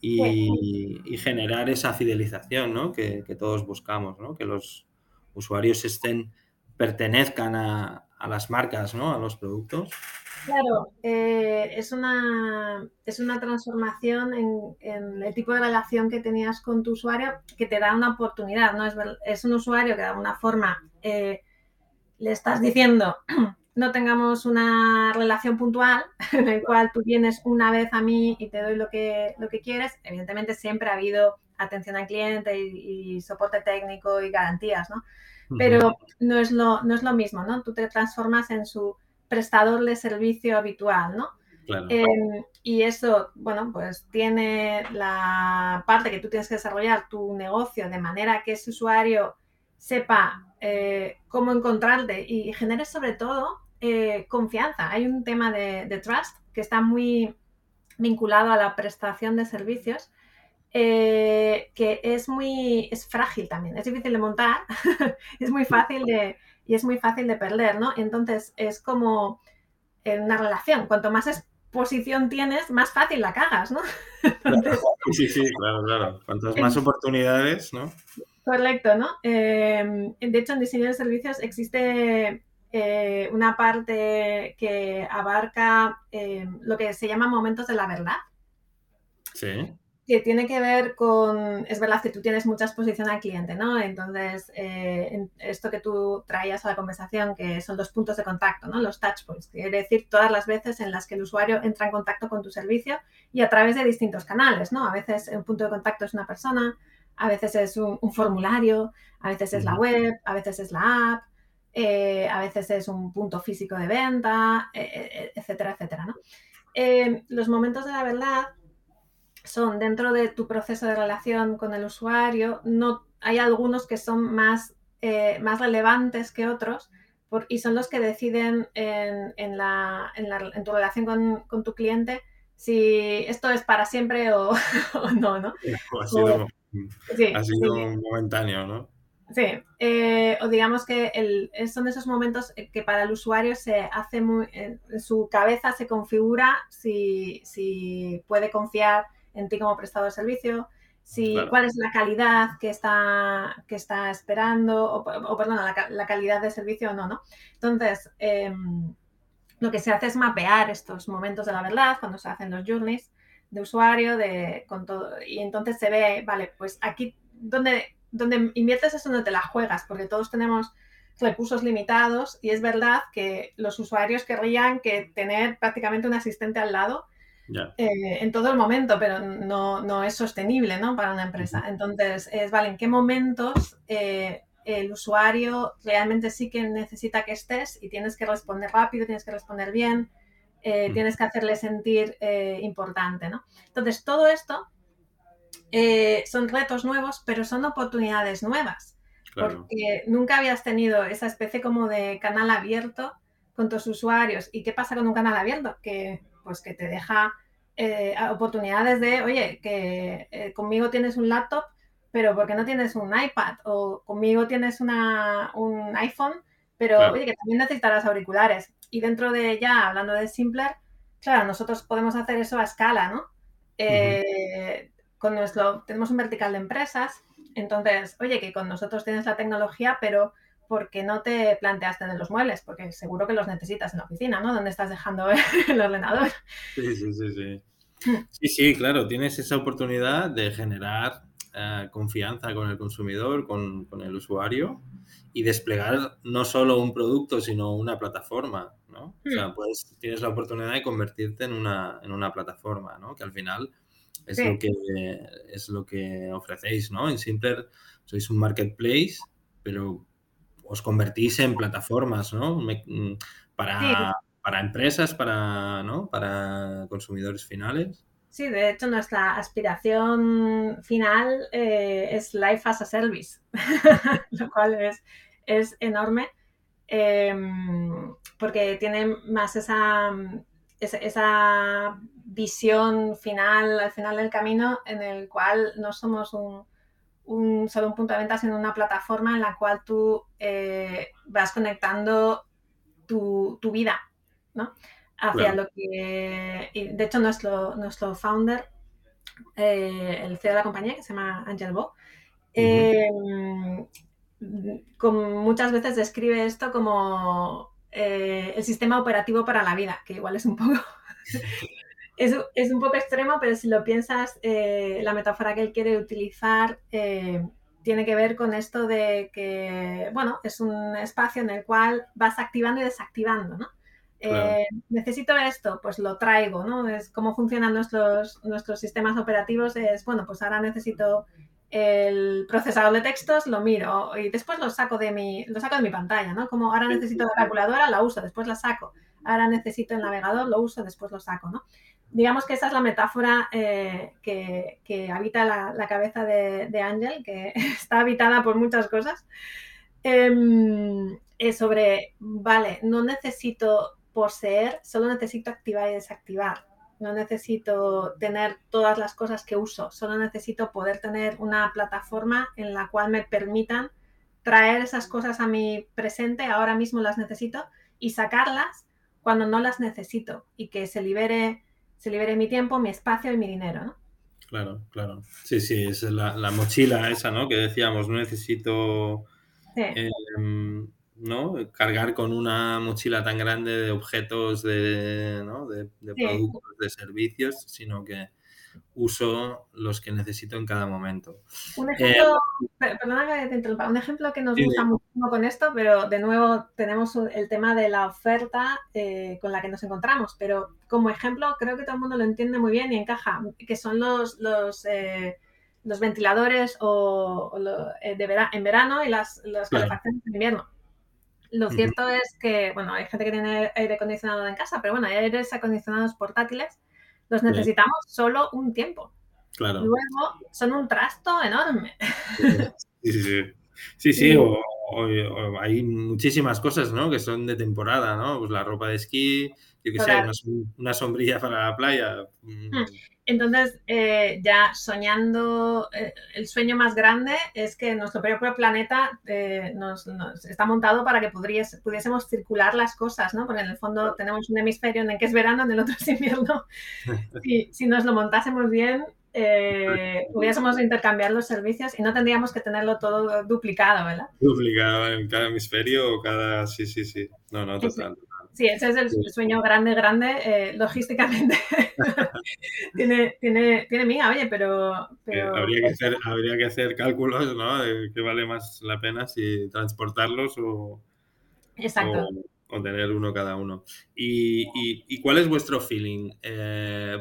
Y, generar esa fidelización, ¿no? Que, que, todos buscamos, ¿no? Que los usuarios estén, pertenezcan a, a las marcas, ¿no? A los productos. Claro, eh, es, una, es una transformación en, el tipo de relación que tenías con tu usuario que te da una oportunidad, ¿no? Es, es un usuario que de alguna forma eh, le estás diciendo no tengamos una relación puntual en el cual tú vienes una vez a mí y te doy lo que, lo que quieres. Evidentemente siempre ha habido atención al cliente y, soporte técnico y garantías, ¿no? Pero no es, lo, no es lo mismo, ¿no? Tú te transformas en su prestador de servicio habitual, ¿no? Em, y eso, bueno, pues tiene la parte que tú tienes que desarrollar tu negocio de manera que ese usuario sepa eh, cómo encontrarte y genere sobre todo eh, confianza. Hay un tema de, trust que está muy vinculado a la prestación de servicios. Eh, que es muy es frágil también, es difícil de montar, es muy fácil de, y es muy fácil de perder, ¿no? Entonces es como en una relación, cuanto más exposición tienes, más fácil la cagas, ¿no? sí, sí, claro, claro. Cuantas más oportunidades, ¿no? Correcto, ¿no? Em, de hecho, en diseño de servicios existe eh, una parte que abarca em, lo que se llama momentos de la verdad. Sí que tiene que ver con, es verdad que tú tienes mucha exposición al cliente, ¿no? Entonces, eh, esto que tú traías a la conversación, que son los puntos de contacto, ¿no? Los touch points, quiere decir todas las veces en las que el usuario entra en contacto con tu servicio y a través de distintos canales, ¿no? A veces un punto de contacto es una persona, a veces es un, formulario, a veces es la web, a veces es la app, eh, a veces es un punto físico de venta, eh, etcétera, etcétera, ¿no? los momentos de la verdad son dentro de tu proceso de relación con el usuario, no, hay algunos que son más, eh, más relevantes que otros y son los que deciden en, la, en, tu relación con, tu cliente si esto es para siempre o, no, ¿no? ha sido, momentáneo, ¿no? Sí, eh, o digamos que el, son esos momentos que para el usuario se hace muy, en su cabeza se configura si, si puede confiar en ti como prestador de servicio, si, cuál es la calidad que está, que está esperando, o, o perdona, la, calidad de servicio o no, ¿no? Entonces, em, lo que se hace es mapear estos momentos de la verdad cuando se hacen los journeys de usuario, de, con todo, y entonces se ve, vale, pues aquí donde, donde inviertes es donde te la juegas, porque todos tenemos recursos limitados y es verdad que los usuarios querrían que tener prácticamente un asistente al lado eh, en todo el momento, pero no, es sostenible ¿no? para una empresa. Entonces, es, vale, ¿en qué momentos eh, el usuario realmente sí que necesita que estés y tienes que responder rápido, tienes que responder bien, eh, tienes que hacerle sentir importante? ¿no? Entonces, todo esto son retos nuevos, pero son oportunidades nuevas. Porque nunca habías tenido esa especie como de canal abierto con tus usuarios. ¿Y qué pasa con un canal abierto? Que pues que te deja eh, oportunidades de, oye, que eh, conmigo tienes un laptop, pero ¿por qué no tienes un iPad? O conmigo tienes una, un iPhone, pero oye, que también necesitarás auriculares. Y dentro de ya, hablando de Simpler, claro, nosotros podemos hacer eso a escala, ¿no? Eh, con nuestro, tenemos un vertical de empresas, entonces, oye, que con nosotros tienes la tecnología, pero ¿por qué no te planteas tener los muebles? Porque seguro que los necesitas en la oficina, ¿no? Donde estás dejando el ordenador. Sí, sí, sí, sí. Sí, sí, claro, tienes esa oportunidad de generar eh, confianza con el consumidor, con, con, el usuario y desplegar no solo un producto, sino una plataforma, ¿no? O sea, pues tienes la oportunidad de convertirte en una, en una plataforma, ¿no? Que al final es, sí. lo que, es lo que ofrecéis, ¿no? En Simpler sois un marketplace, pero os convertís en plataformas, ¿no? Mm, para, sí. para empresas, para, ¿no? para consumidores finales. Sí, de hecho nuestra aspiración final eh, es Life as a Service, lo cual es, es enorme eh, porque tiene más esa, esa, esa, visión final, al final del camino, en el cual no somos un, un, solo un punto de venta, sino una plataforma en la cual tú eh, vas conectando tu, tu vida, ¿no? hacia claro. lo que, de hecho, nuestro, nuestro founder, eh, el CEO de la compañía, que se llama Angel Bo, eh, uh -huh. con, muchas veces describe esto como eh, el sistema operativo para la vida, que igual es un poco... es, es, un poco extremo, pero si lo piensas, eh, la metáfora que él quiere utilizar eh, tiene que ver con esto de que, bueno, es un espacio en el cual vas activando y desactivando, ¿no? Claro. Eh, necesito esto, pues lo traigo, ¿no? Es cómo funcionan nuestros, nuestros sistemas operativos, es, bueno, pues ahora necesito el procesador de textos, lo miro y después lo saco de mi, lo saco de mi pantalla, ¿no? Como ahora necesito la calculadora, la uso, después la saco. Ahora necesito el navegador, lo uso, después lo saco, ¿no? Digamos que esa es la metáfora eh, que, habita la, cabeza de, de, Ángel, que está habitada por muchas cosas. Es sobre, vale, no necesito poseer, solo necesito activar y desactivar. No necesito tener todas las cosas que uso, solo necesito poder tener una plataforma en la cual me permitan traer esas cosas a mi presente, ahora mismo las necesito, y sacarlas cuando no las necesito y que se libere, se libere mi tiempo, mi espacio y mi dinero, ¿no? Claro, claro. Sí, sí, es la, la mochila esa, ¿no? Que decíamos, no necesito sí. eh, ¿no? Cargar con una mochila tan grande de objetos, de, ¿no? de, de sí. productos, de servicios, sino que uso los que necesito en cada momento. Un ejemplo, eh, perdona que te interrumpa, un ejemplo que nos sí, gusta muchísimo con esto, pero de nuevo tenemos el tema de la oferta eh, con la que nos encontramos, pero como ejemplo creo que todo el mundo lo entiende muy bien y encaja, que son los, los eh, los ventiladores o, o lo, eh, de vera en verano y las, las claro. calefacciones en invierno. Lo cierto uh -huh. es que, bueno, hay gente que tiene aire acondicionado en casa, pero bueno, hay aires acondicionados portátiles, los necesitamos sí. solo un tiempo. Claro. Luego son un trasto enorme. Sí, sí, sí. Sí, sí, o, o, o, hay muchísimas cosas, ¿no? Que son de temporada, ¿no? Pues la ropa de esquí, yo qué sé, una, una, sombrilla para la playa. Hmm. Entonces, eh, ya soñando, eh, el sueño más grande es que nuestro propio planeta eh, nos, nos, está montado para que podrías, pudiésemos circular las cosas, ¿no? Porque en el fondo tenemos un hemisferio en el que es verano, en el otro es invierno. y si nos lo montásemos bien, eh, pudiésemos intercambiar los servicios y no tendríamos que tenerlo todo duplicado, ¿verdad? Duplicado en cada hemisferio o cada... Sí, sí, sí. No, no, total. Sí, ese es el sueño grande, grande, eh, logísticamente. tiene, tiene, tiene miga, oye, pero... pero... Eh, habría, que hacer, habría que hacer cálculos, ¿no? De qué vale más la pena si transportarlos o... Exacto. O, o tener uno cada uno. ¿Y, y, y cuál es vuestro feeling? Eh,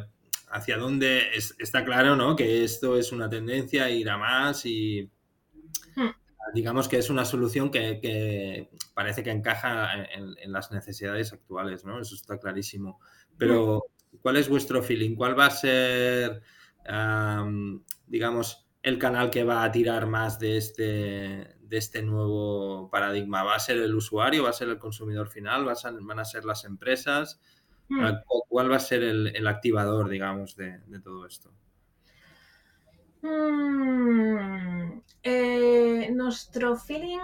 hacia dónde es, está claro, ¿no? Que esto es una tendencia, ir a más y hmm. digamos que es una solución que, que parece que encaja en, en, las necesidades actuales, ¿no? Eso está clarísimo. Pero, ¿cuál es vuestro feeling? ¿Cuál va a ser, um, digamos, el canal que va a tirar más de este, de este nuevo paradigma? ¿Va a ser el usuario? ¿Va a ser el consumidor final? ¿Va a ser, ¿Van a ser las empresas? Hmm. ¿Cuál va a ser el, el activador, digamos, de, de todo esto? Hmm. Eh, nuestro feeling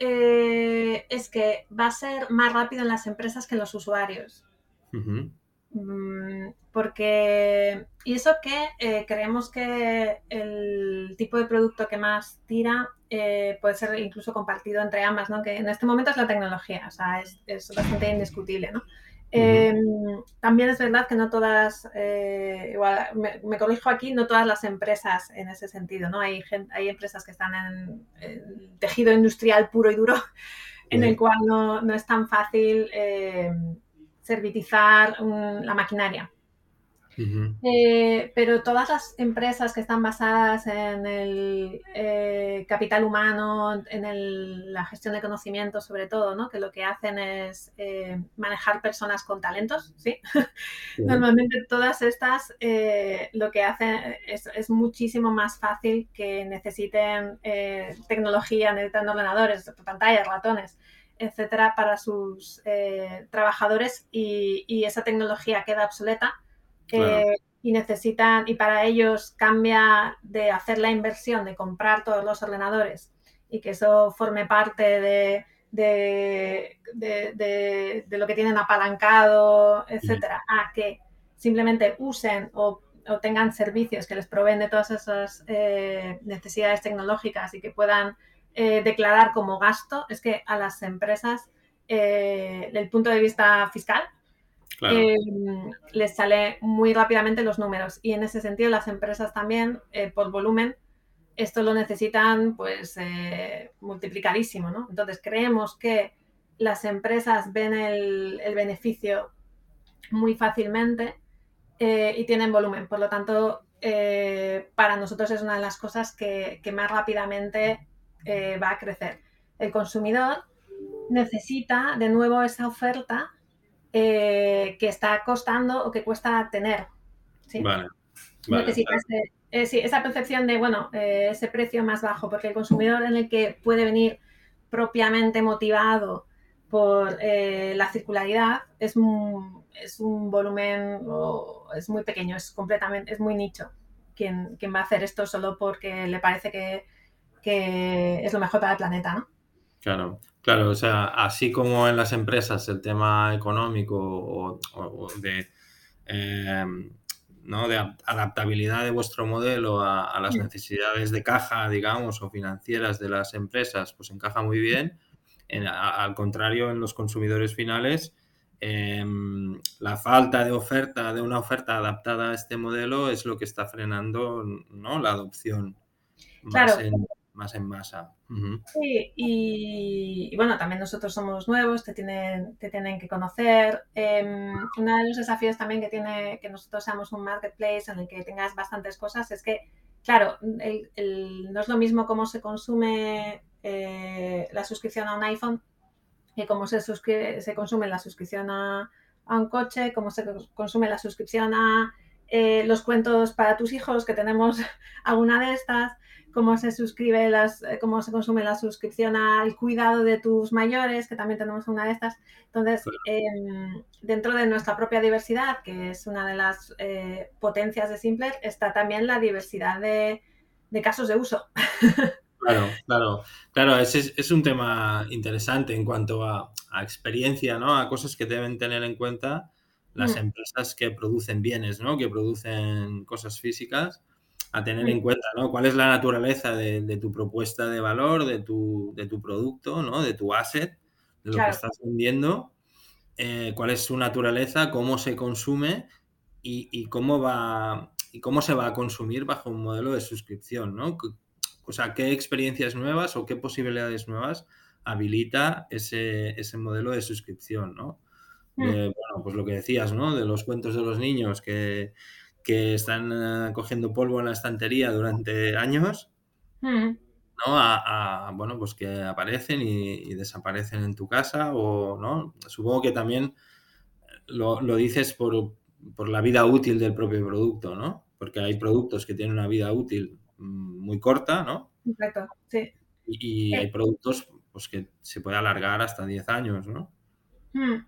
eh, es que va a ser más rápido en las empresas que en los usuarios. Uh -huh. porque, y eso que eh, creemos que el tipo de producto que más tira eh, puede ser incluso compartido entre ambas, ¿no? Que en este momento es la tecnología, o sea, es, es bastante indiscutible, ¿no? Em, también es verdad que no todas, eh, igual me, corrijo aquí, no todas las empresas en ese sentido, ¿no? Hay, hay empresas que están en, tejido industrial puro y duro, en el cual no, no es tan fácil em, servitizar la maquinaria. Eh, pero todas las empresas que están basadas en el eh, capital humano, en la gestión de conocimiento sobre todo, ¿no? que lo que hacen es eh, manejar personas con talentos, ¿sí? Normalmente todas estas lo que hacen es, es, muchísimo más fácil que necesiten tecnología, necesitan ordenadores, pantallas, ratones etcétera, para sus trabajadores y, y esa tecnología queda obsoleta eh, y necesitan, y para ellos cambia de hacer la inversión, de comprar todos los ordenadores y que eso forme parte de, de, de, lo que tienen apalancado, etcétera, a que simplemente usen o, o, tengan servicios que les proveen de todas esas eh, necesidades tecnológicas y que puedan eh, declarar como gasto, es que a las empresas, desde el punto de vista fiscal, Em, les sale muy rápidamente los números. Y en ese sentido, las empresas también, eh, por volumen, esto lo necesitan pues eh, multiplicadísimo. ¿no? Entonces, creemos que las empresas ven el, beneficio muy fácilmente eh, y tienen volumen. Por lo tanto, para nosotros es una de las cosas que, que más rápidamente va a crecer. El consumidor necesita de nuevo esa oferta eh, que está costando o que cuesta tener. ¿sí? Vale. Eh, esa percepción de, bueno, eh, ese precio más bajo, porque el consumidor en el que puede venir propiamente motivado por la circularidad es un, es un volumen, es muy pequeño, es completamente, es muy nicho. Quien, quien va a hacer esto solo porque le parece que, que es lo mejor para el planeta, ¿no? Claro, claro, o sea, así como en las empresas el tema económico o, de, em, ¿no? de adaptabilidad de vuestro modelo a, las necesidades de caja, digamos, o financieras de las empresas, pues encaja muy bien. al contrario, en los consumidores finales, em, la falta de oferta, de una oferta adaptada a este modelo es lo que está frenando ¿no? la adopción más en más en masa. Sí, y, bueno, también nosotros somos nuevos, te tienen, te tienen que conocer. Em, uno de los desafíos también que tiene que nosotros seamos un marketplace en el que tengas bastantes cosas es que, claro, no es lo mismo cómo se consume eh, la suscripción a un iPhone que cómo se, se consume la suscripción a, un coche, cómo se consume la suscripción a eh, los cuentos para tus hijos, que tenemos alguna de estas cómo se suscribe las, eh, cómo se consume la suscripción al cuidado de tus mayores, que también tenemos una de estas. Entonces, em, dentro de nuestra propia diversidad, que es una de las eh, potencias de Simple, está también la diversidad de, casos de uso. Claro, claro, claro, es, es un tema interesante en cuanto a, experiencia, ¿no? A cosas que deben tener en cuenta las mm. empresas que producen bienes, ¿no? Que producen cosas físicas a tener en cuenta, ¿no? ¿Cuál es la naturaleza de, tu propuesta de valor, de tu, de tu producto, ¿no? De tu asset, de lo que estás vendiendo, eh, cuál es su naturaleza, cómo se consume y, cómo va y cómo se va a consumir bajo un modelo de suscripción, ¿no? O sea, qué experiencias nuevas o qué posibilidades nuevas habilita ese, ese modelo de suscripción, ¿no? Mm. bueno, pues lo que decías, ¿no? De los cuentos de los niños que que están eh, cogiendo polvo en la estantería durante años, mm. ¿no? A, bueno, pues que aparecen y, desaparecen en tu casa o, ¿no? Supongo que también lo, dices por, la vida útil del propio producto, ¿no? Porque hay productos que tienen una vida útil mm, muy corta, ¿no? Exacto, sí. Y, hay productos pues, que se puede alargar hasta 10 años, ¿no? Mm.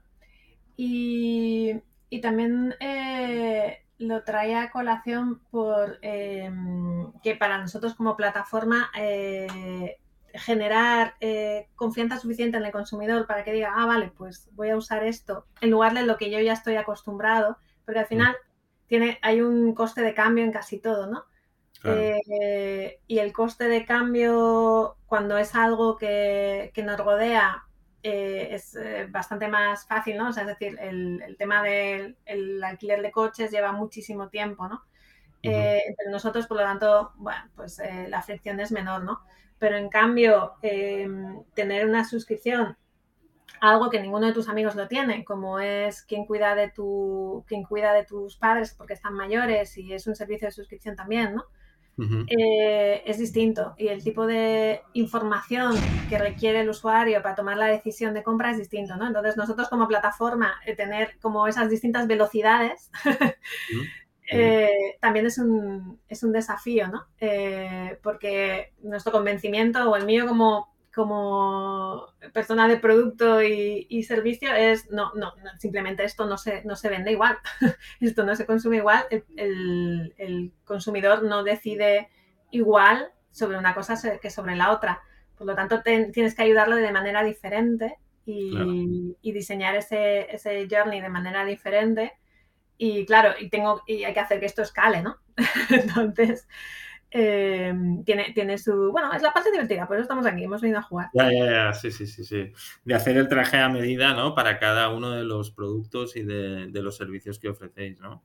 Y, también eh, lo trae a colación por em, que para nosotros como plataforma eh, generar eh, confianza suficiente en el consumidor para que diga, ah, vale, pues voy a usar esto en lugar de lo que yo ya estoy acostumbrado, porque al final tiene, hay un coste de cambio en casi todo, ¿no? Eh, y el coste de cambio, cuando es algo que, nos rodea, eh, es eh, bastante más fácil, ¿no? O sea, es decir, el, tema del alquiler de coches lleva muchísimo tiempo, ¿no? entre nosotros, por lo tanto, bueno, pues la fricción es menor, ¿no? Pero en cambio, em, tener una suscripción algo que ninguno de tus amigos lo tiene, como es quien cuida de tu, quien cuida de tus padres porque están mayores y es un servicio de suscripción también, ¿no? Eh, es distinto y el tipo de información que requiere el usuario para tomar la decisión de compra es distinto, ¿no? Entonces nosotros como plataforma eh, tener como esas distintas velocidades eh, también es un, es un desafío, ¿no? porque nuestro convencimiento o el mío como como persona de producto y, servicio es, no, no, simplemente esto no se, no se vende igual, esto no se consume igual, el, consumidor no decide igual sobre una cosa que sobre la otra. Por lo tanto, tienes que ayudarlo de manera diferente y, diseñar ese, ese, journey de manera diferente. Y claro, y, tengo, y hay que hacer que esto escale, ¿no? Entonces, Em, tiene, tiene su. Bueno, es la parte divertida, por eso estamos aquí, hemos venido a jugar. Ya, ya, ya, sí, sí, sí, sí. De hacer el traje a medida, ¿no? Para cada uno de los productos y de, los servicios que ofrecéis, ¿no?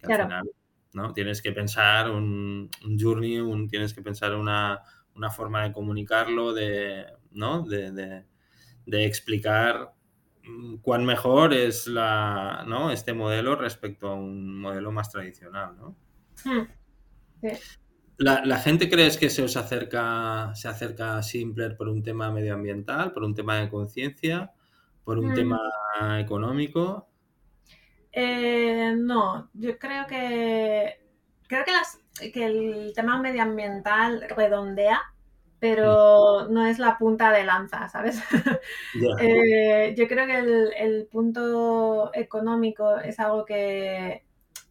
claro. final, ¿no? Tienes que pensar un, journey, un, tienes que pensar una, una forma de comunicarlo, de, ¿no? De, de, explicar mm, cuán mejor es la, ¿no? este modelo respecto a un modelo más tradicional, ¿no? Hmm. Sí. La, gente crees que se os acerca, se acerca a Simpler por un tema medioambiental, por un tema de conciencia, por un tema mm. económico? Eh, no, yo creo que creo que, que el tema medioambiental redondea, pero mm. no es la punta de lanza, ¿sabes? Eh, yo creo que el, el punto económico es algo que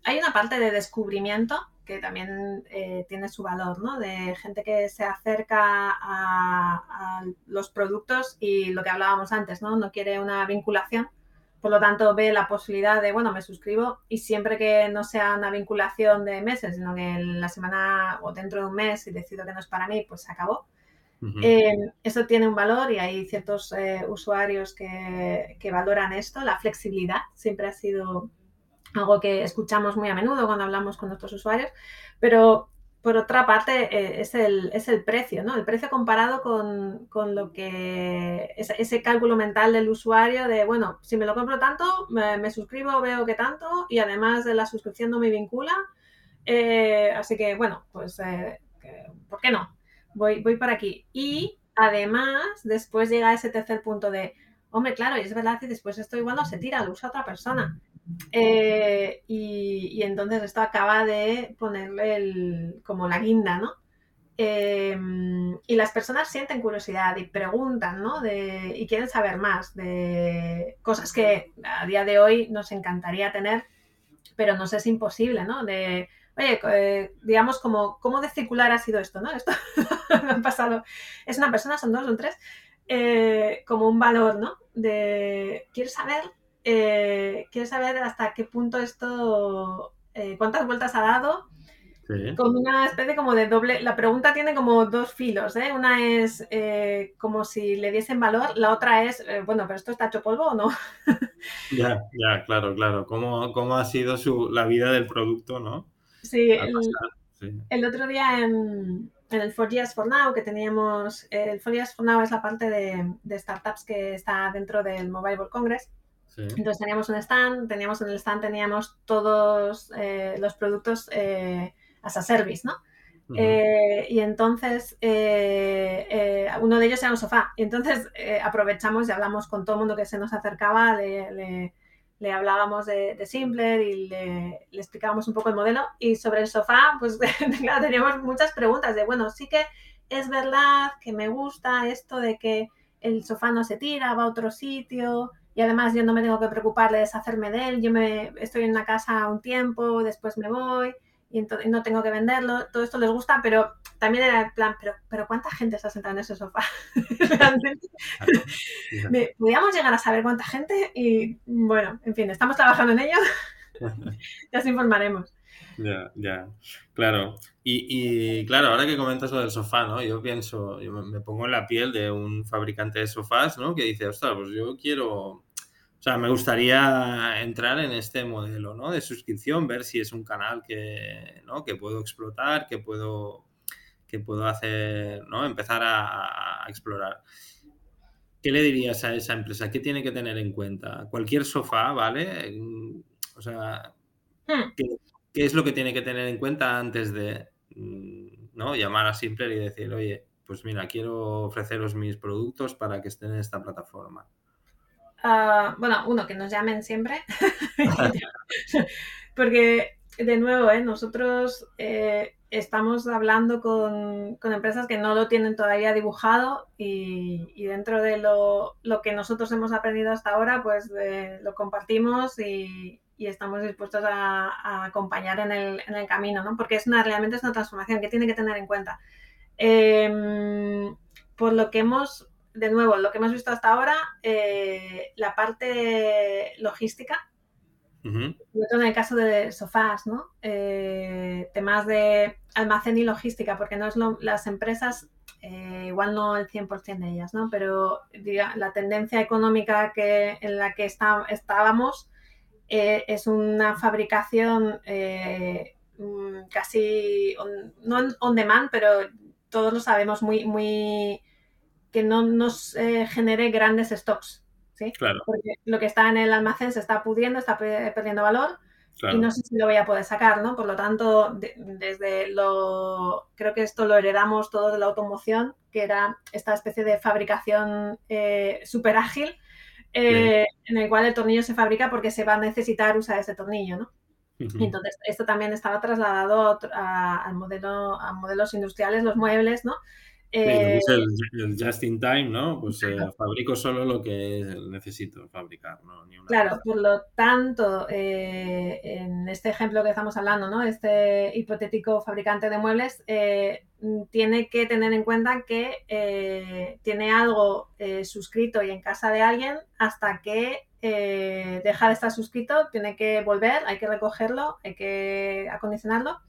hay una parte de descubrimiento que también eh, tiene su valor, ¿no? De gente que se acerca a, los productos y lo que hablábamos antes, ¿no? No quiere una vinculación, por lo tanto ve la posibilidad de, bueno, me suscribo y siempre que no sea una vinculación de meses, sino que en la semana o dentro de un mes y decido que no es para mí, pues se acabó. Eh, eso tiene un valor y hay ciertos eh, usuarios que, que valoran esto. La flexibilidad siempre ha sido algo que escuchamos muy a menudo cuando hablamos con nuestros usuarios, pero por otra parte eh, es, el, es, el, precio, ¿no? El precio comparado con, con lo que ese, cálculo mental del usuario de, bueno, si me lo compro tanto, me, suscribo, veo que tanto y además de la suscripción no me vincula. Eh, así que, bueno, pues, eh, ¿por qué no? Voy, voy por aquí. Y además, después llega ese tercer punto de, hombre, claro, y es verdad que después esto igual no se tira, lo usa otra persona. Eh, y, entonces esto acaba de ponerle el, como la guinda, ¿no? Em, y las personas sienten curiosidad y preguntan, ¿no? De, y quieren saber más de cosas que a día de hoy nos encantaría tener, pero nos es imposible, ¿no? De, oye, eh, digamos, como, ¿cómo de circular ha sido esto, ¿no? Esto me ha pasado, es una persona, son dos, son tres, eh, como un valor, ¿no? De, quiero saber eh, quiero saber hasta qué punto esto, eh, cuántas vueltas ha dado. Con una especie como de doble. La pregunta tiene como dos filos. ¿eh? Una es eh, como si le diesen valor, la otra es, bueno, pero esto está hecho polvo o no. ya, ya, claro, claro. ¿Cómo, cómo ha sido su, la vida del producto, no? Sí, el, otro día en, en el 4Years for Now, que teníamos. El 4Years for Now es la parte de, de startups que está dentro del Mobile World Congress. Entonces teníamos un stand, teníamos en el stand teníamos todos eh, los productos eh, as a service, ¿no? Eh, y entonces eh, uno de ellos era un sofá. Y entonces aprovechamos y hablamos con todo el mundo que se nos acercaba, le, le, hablábamos de, de, Simpler y le, le, explicábamos un poco el modelo. Y sobre el sofá, pues teníamos muchas preguntas de, bueno, sí que es verdad que me gusta esto de que el sofá no se tira, va a otro sitio, y además yo no me tengo que preocupar de deshacerme de él, yo me estoy en una casa un tiempo, después me voy y entonces no tengo que venderlo, todo esto les gusta, pero también era el plan, pero, pero ¿cuánta gente está sentada en ese sofá? Podríamos llegar a saber cuánta gente y bueno, en fin, estamos trabajando en ello. ya os informaremos. Ya, ya, claro. Y, claro, ahora que comentas lo del sofá, ¿no? Yo pienso, yo me pongo en la piel de un fabricante de sofás, ¿no? Que dice, ostras, pues yo quiero, o sea, me gustaría entrar en este modelo, ¿no? De suscripción, ver si es un canal que, ¿no? Que puedo explotar, que puedo, que puedo hacer, ¿no? Empezar a, explorar. ¿Qué le dirías a esa empresa? ¿Qué tiene que tener en cuenta? Cualquier sofá, ¿vale? O sea, hmm. ¿Qué, es lo que tiene que tener en cuenta antes de mm, ¿no? llamar a Simpler y decir, oye, pues mira, quiero ofreceros mis productos para que estén en esta plataforma? Ah, bueno, uno, que nos llamen siempre. Porque, de nuevo, ¿eh? nosotros eh, estamos hablando con, empresas que no lo tienen todavía dibujado y, dentro de lo, que nosotros hemos aprendido hasta ahora, pues lo compartimos y, estamos dispuestos a, acompañar en el, camino, ¿no? Porque es una, realmente es una transformación que tiene que tener en cuenta. Em, por lo que hemos, de nuevo, lo que hemos visto hasta ahora, eh, la parte logística en el caso de sofás, ¿no? Eh, temas de almacén y logística, porque no es las empresas, eh, igual no el 100% de ellas, ¿no? Pero la tendencia económica que, en la que estábamos eh, es una fabricación mm, casi, no on demand, pero todos lo sabemos, muy, muy que no nos genere grandes stocks. Claro. Porque lo que está en el almacén se está pudiendo, está perdiendo valor y no sé si lo voy a poder sacar, ¿no? Por lo tanto, desde lo, creo que esto lo heredamos todo de la automoción, que era esta especie de fabricación eh, súper ágil, eh, en el cual el tornillo se fabrica porque se va a necesitar usar ese tornillo, ¿no? Y entonces, esto también estaba trasladado a, modelo, a modelos industriales, los muebles, ¿no? Eh, el, just in time, ¿no? Pues eh, fabrico solo lo que necesito fabricar, ¿no? claro, por lo tanto, eh, en este ejemplo que estamos hablando, ¿no? Este hipotético fabricante de muebles tiene que tener en cuenta que tiene algo suscrito y en casa de alguien hasta que deja de estar suscrito, tiene que volver, hay que recogerlo, hay que acondicionarlo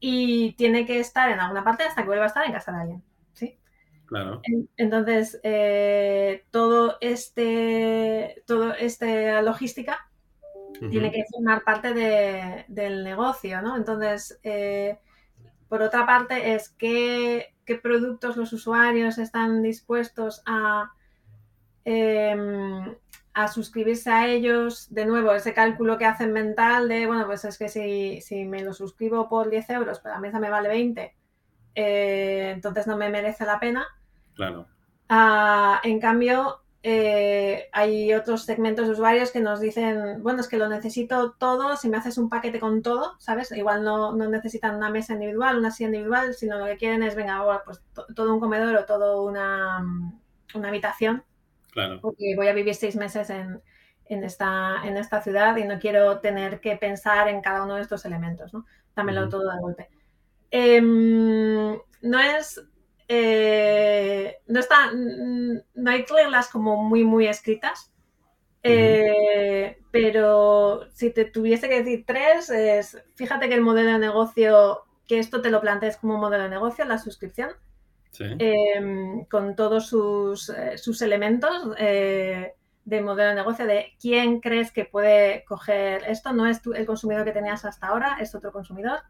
y tiene que estar en alguna parte hasta que vuelva a estar en casa de alguien. Claro. Entonces, eh, todo este, todo esta logística tiene que formar parte del negocio, ¿no? Entonces, eh, por otra parte, es qué, productos los usuarios están dispuestos a, em, a suscribirse a ellos. De nuevo, ese cálculo que hacen mental de, bueno, pues es que si, si me lo suscribo por 10 euros, pero la mesa me vale 20, eh, entonces no me merece la pena. Claro. Ah, en cambio, eh, hay otros segmentos de usuarios que nos dicen, bueno, es que lo necesito todo, si me haces un paquete con todo, ¿sabes? Igual no, necesitan una mesa individual, una silla individual, sino lo que quieren es, venga, ahora pues todo un comedor o todo una, una, habitación. Claro. Porque voy a vivir seis meses en, esta, en esta ciudad y no quiero tener que pensar en cada uno de estos elementos, ¿no? Dámelo todo de golpe. Em, no es eh, no está, no hay reglas como muy, muy escritas. Eh, pero si te tuviese que decir tres, es fíjate que el modelo de negocio, que esto te lo plantees como modelo de negocio, la suscripción, em, con todos sus, eh, sus elementos de modelo de negocio, de quién crees que puede coger esto, no es el consumidor que tenías hasta ahora, es otro consumidor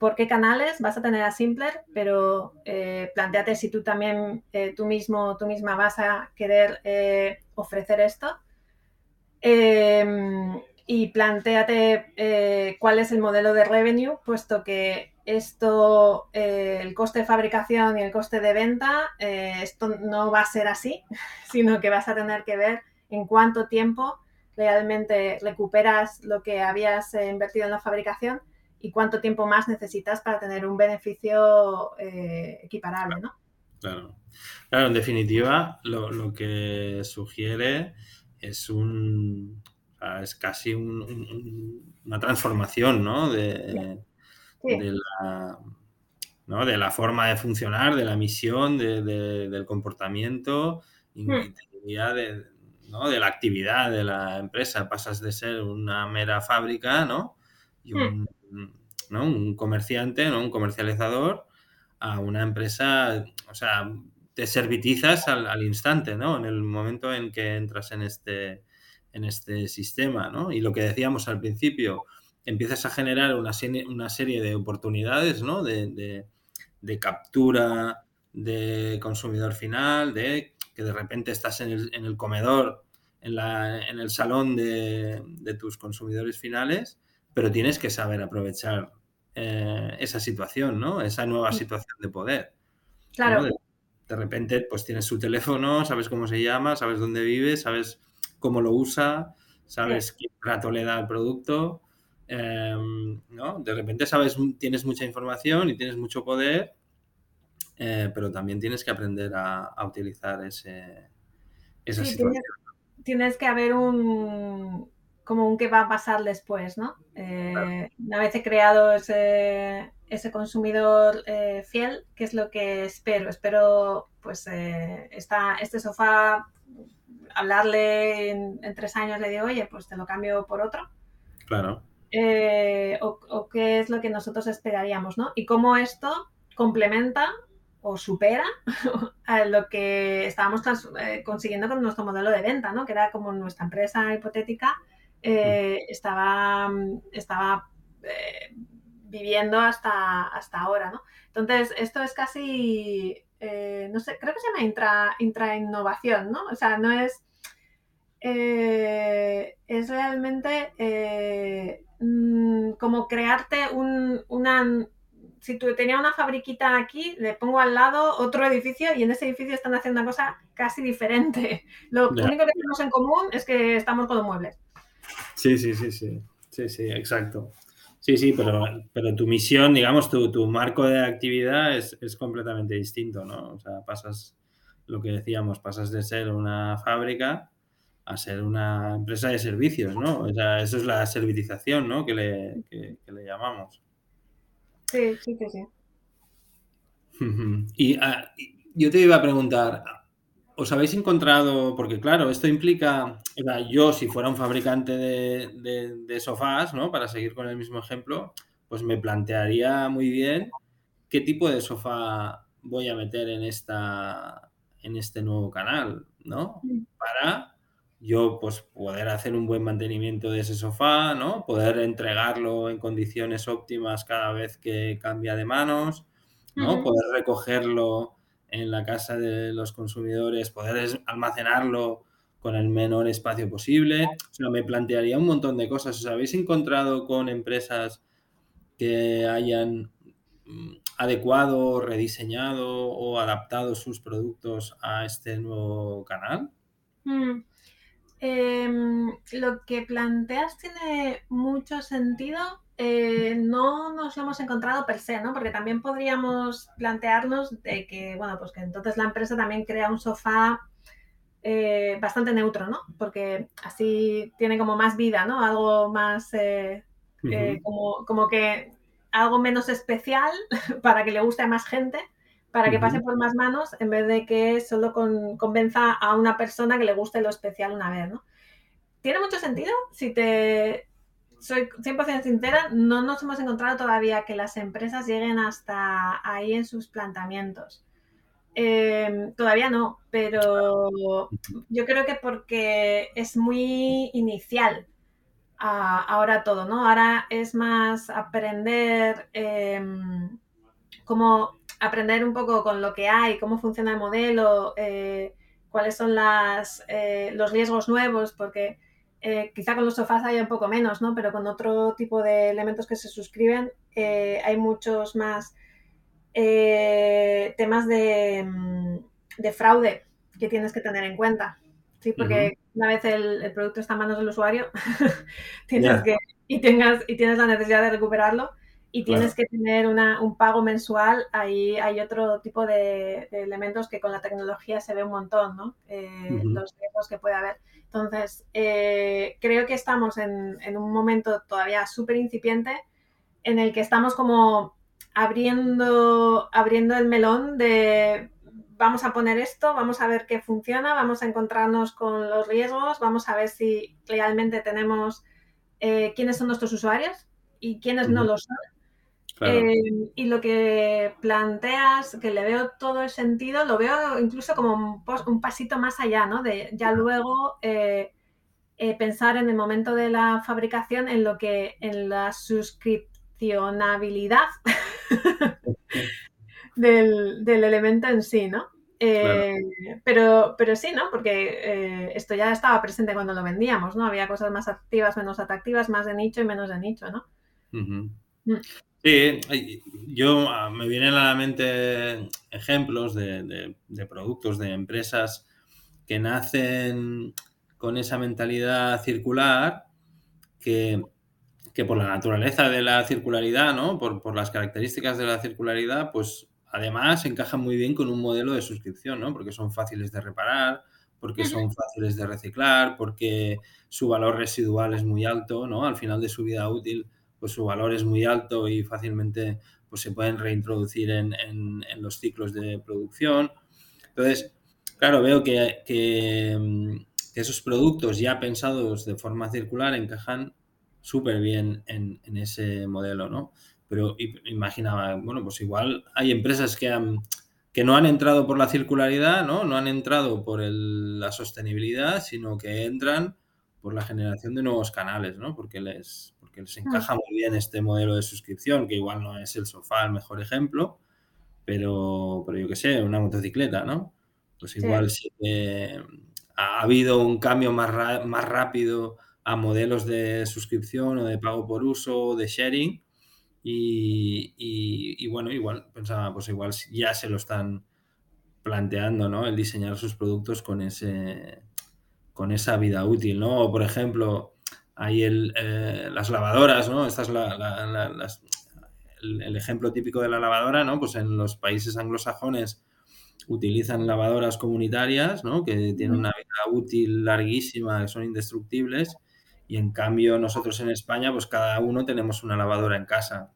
por qué canales vas a tener a Simpler, pero eh, planteate si tú también, eh, tú mismo, tú misma vas a querer eh, ofrecer esto. Em, y planteate cuál es el modelo de revenue, puesto que esto, el coste de fabricación y el coste de venta, esto no va a ser así, sino que vas a tener que ver en cuánto tiempo realmente recuperas lo que habías invertido en la fabricación y cuánto tiempo más necesitas para tener un beneficio eh, equiparable, ¿no? Claro. Claro, en definitiva, lo, que sugiere es un es casi una transformación, ¿no? De, la, ¿no? de la forma de funcionar, de la misión, del comportamiento y, hmm. de, ¿no? de la actividad de la empresa. Pasas de ser una mera fábrica, ¿no? Y un, ¿no? un comerciante, ¿no? Un comercializador a una empresa, o sea, te servitizas al, instante, ¿no? En el momento en que entras en este, en este sistema, ¿no? Y lo que decíamos al principio, empiezas a generar una, una serie de oportunidades, ¿no? De, captura de consumidor final, de que de repente estás en el, comedor, en, la, en, el salón de, tus consumidores finales, pero tienes que saber aprovechar eh, esa situación, ¿no? Esa nueva situación de poder. Claro. De, repente, pues tienes su teléfono, sabes cómo se llama, sabes dónde vive, sabes cómo lo usa, sabes qué trato le da al producto, em, ¿no? De repente sabes, tienes mucha información y tienes mucho poder, eh, pero también tienes que aprender a, utilizar ese, esa situación. tienes que haber un, como un qué va a pasar después, ¿no? Eh, una vez he creado ese, ese consumidor eh, fiel, ¿qué es lo que espero? Espero, pues, eh, este sofá, hablarle en, tres años, le digo, oye, pues te lo cambio por otro. Claro. O, qué es lo que nosotros esperaríamos, ¿no? Y cómo esto complementa o supera a lo que estábamos consiguiendo con nuestro modelo de venta, ¿no? Que era como nuestra empresa hipotética eh, estaba, estaba eh, viviendo hasta, hasta ahora, ¿no? Entonces, esto es casi, eh, no sé, creo que se llama intra, intrainnovación, ¿no? O sea, no es, es realmente mm, como crearte un, una, si tú tenía una fabriquita aquí, le pongo al lado otro edificio y en ese edificio están haciendo una cosa casi diferente. Lo único que tenemos en común es que estamos con los muebles. Sí, sí, sí, sí. Sí, sí, exacto. Sí, sí, pero, pero tu misión, digamos, tu, tu marco de actividad es, es, completamente distinto, ¿no? O sea, pasas, lo que decíamos, pasas de ser una fábrica a ser una empresa de servicios, ¿no? O sea, eso es la servitización, ¿no? Que le, que, le llamamos. Sí, sí sí. y ah, yo te iba a preguntar, ¿Os habéis encontrado, porque claro, esto implica, yo si fuera un fabricante de, sofás, ¿no? Para seguir con el mismo ejemplo, pues me plantearía muy bien qué tipo de sofá voy a meter en, esta, en este nuevo canal, ¿no? Para yo pues poder hacer un buen mantenimiento de ese sofá, ¿no? Poder entregarlo en condiciones óptimas cada vez que cambia de manos, ¿no? Poder recogerlo en la casa de los consumidores, poder almacenarlo con el menor espacio posible. O sea, me plantearía un montón de cosas. ¿Os habéis encontrado con empresas que hayan mm, adecuado, rediseñado o adaptado sus productos a este nuevo canal? Mm. Em, lo que planteas tiene mucho sentido eh, no nos lo hemos encontrado per se, ¿no? Porque también podríamos plantearnos de que, bueno, pues que entonces la empresa también crea un sofá eh, bastante neutro, ¿no? Porque así tiene como más vida, ¿no? Algo más, eh, como, que algo menos especial para que le guste a más gente, para que pase por más manos, en vez de que solo convenza a una persona que le guste lo especial una vez, ¿no? Tiene mucho sentido si te soy 100% sincera, no nos hemos encontrado todavía que las empresas lleguen hasta ahí en sus planteamientos. Em, todavía no, pero yo creo que porque es muy inicial ahora todo, ¿no? Ahora es más aprender eh, cómo aprender un poco con lo que hay, cómo funciona el modelo, eh, cuáles son las, eh, los riesgos nuevos, porque eh, quizá con los sofás haya un poco menos, ¿no? Pero con otro tipo de elementos que se suscriben eh, hay muchos más eh, temas mm, de, fraude que tienes que tener en cuenta. Sí, porque una vez el, producto está en manos del usuario tienes que, y, tengas, y tienes la necesidad de recuperarlo y tienes que tener un pago mensual, ahí hay otro tipo de, elementos que con la tecnología se ve un montón, ¿no? Los riesgos que puede haber. Entonces, eh, creo que estamos en, un momento todavía súper incipiente en el que estamos como abriendo, abriendo el melón de vamos a poner esto, vamos a ver qué funciona, vamos a encontrarnos con los riesgos, vamos a ver si realmente tenemos eh, quiénes son nuestros usuarios y quiénes no lo son. Eh, y lo que planteas, que le veo todo el sentido, lo veo incluso como un, pasito más allá, ¿no? De ya luego eh, pensar en el momento de la fabricación en lo que, en la suscripcionabilidad del, elemento en sí, ¿no? Eh, pero, pero sí, ¿no? Porque eh, esto ya estaba presente cuando lo vendíamos, ¿no? Había cosas más activas, menos atractivas, más de nicho y menos de nicho, ¿no? Mm. Sí, yo ah, me vienen a la mente ejemplos de, productos, de empresas que nacen con esa mentalidad circular que, que por la naturaleza de la circularidad, ¿no? Por, por, las características de la circularidad, pues además encajan muy bien con un modelo de suscripción, ¿no? Porque son fáciles de reparar, porque son fáciles de reciclar, porque su valor residual es muy alto, ¿no? Al final de su vida útil, pues su valor es muy alto y fácilmente pues, se pueden reintroducir en, los ciclos de producción. Entonces, claro, veo que, que, mm, esos productos ya pensados de forma circular encajan súper bien en, en, ese modelo, ¿no? pero imaginaba, bueno, pues igual hay empresas que, han, que no han entrado por la circularidad, ¿no? No han entrado por la sostenibilidad, sino que entran por la generación de nuevos canales, ¿no? Porque les, porque les encaja muy bien este modelo de suscripción, que igual no es el sofá el mejor ejemplo, pero, pero yo qué sé, una motocicleta, ¿no? Pues igual sí, ha habido un cambio más, más rápido a modelos de suscripción o de pago por uso o de sharing, y, bueno, igual pensaba, pues igual ya se lo están planteando, ¿no? El diseñar sus productos con ese con esa vida útil, ¿no? O por ejemplo, hay el, eh, las lavadoras, ¿no? Esta es el, ejemplo típico de la lavadora, ¿no? Pues en los países anglosajones utilizan lavadoras comunitarias, ¿no? Que tienen una vida útil larguísima, que son indestructibles y en cambio nosotros en España, pues cada uno tenemos una lavadora en casa.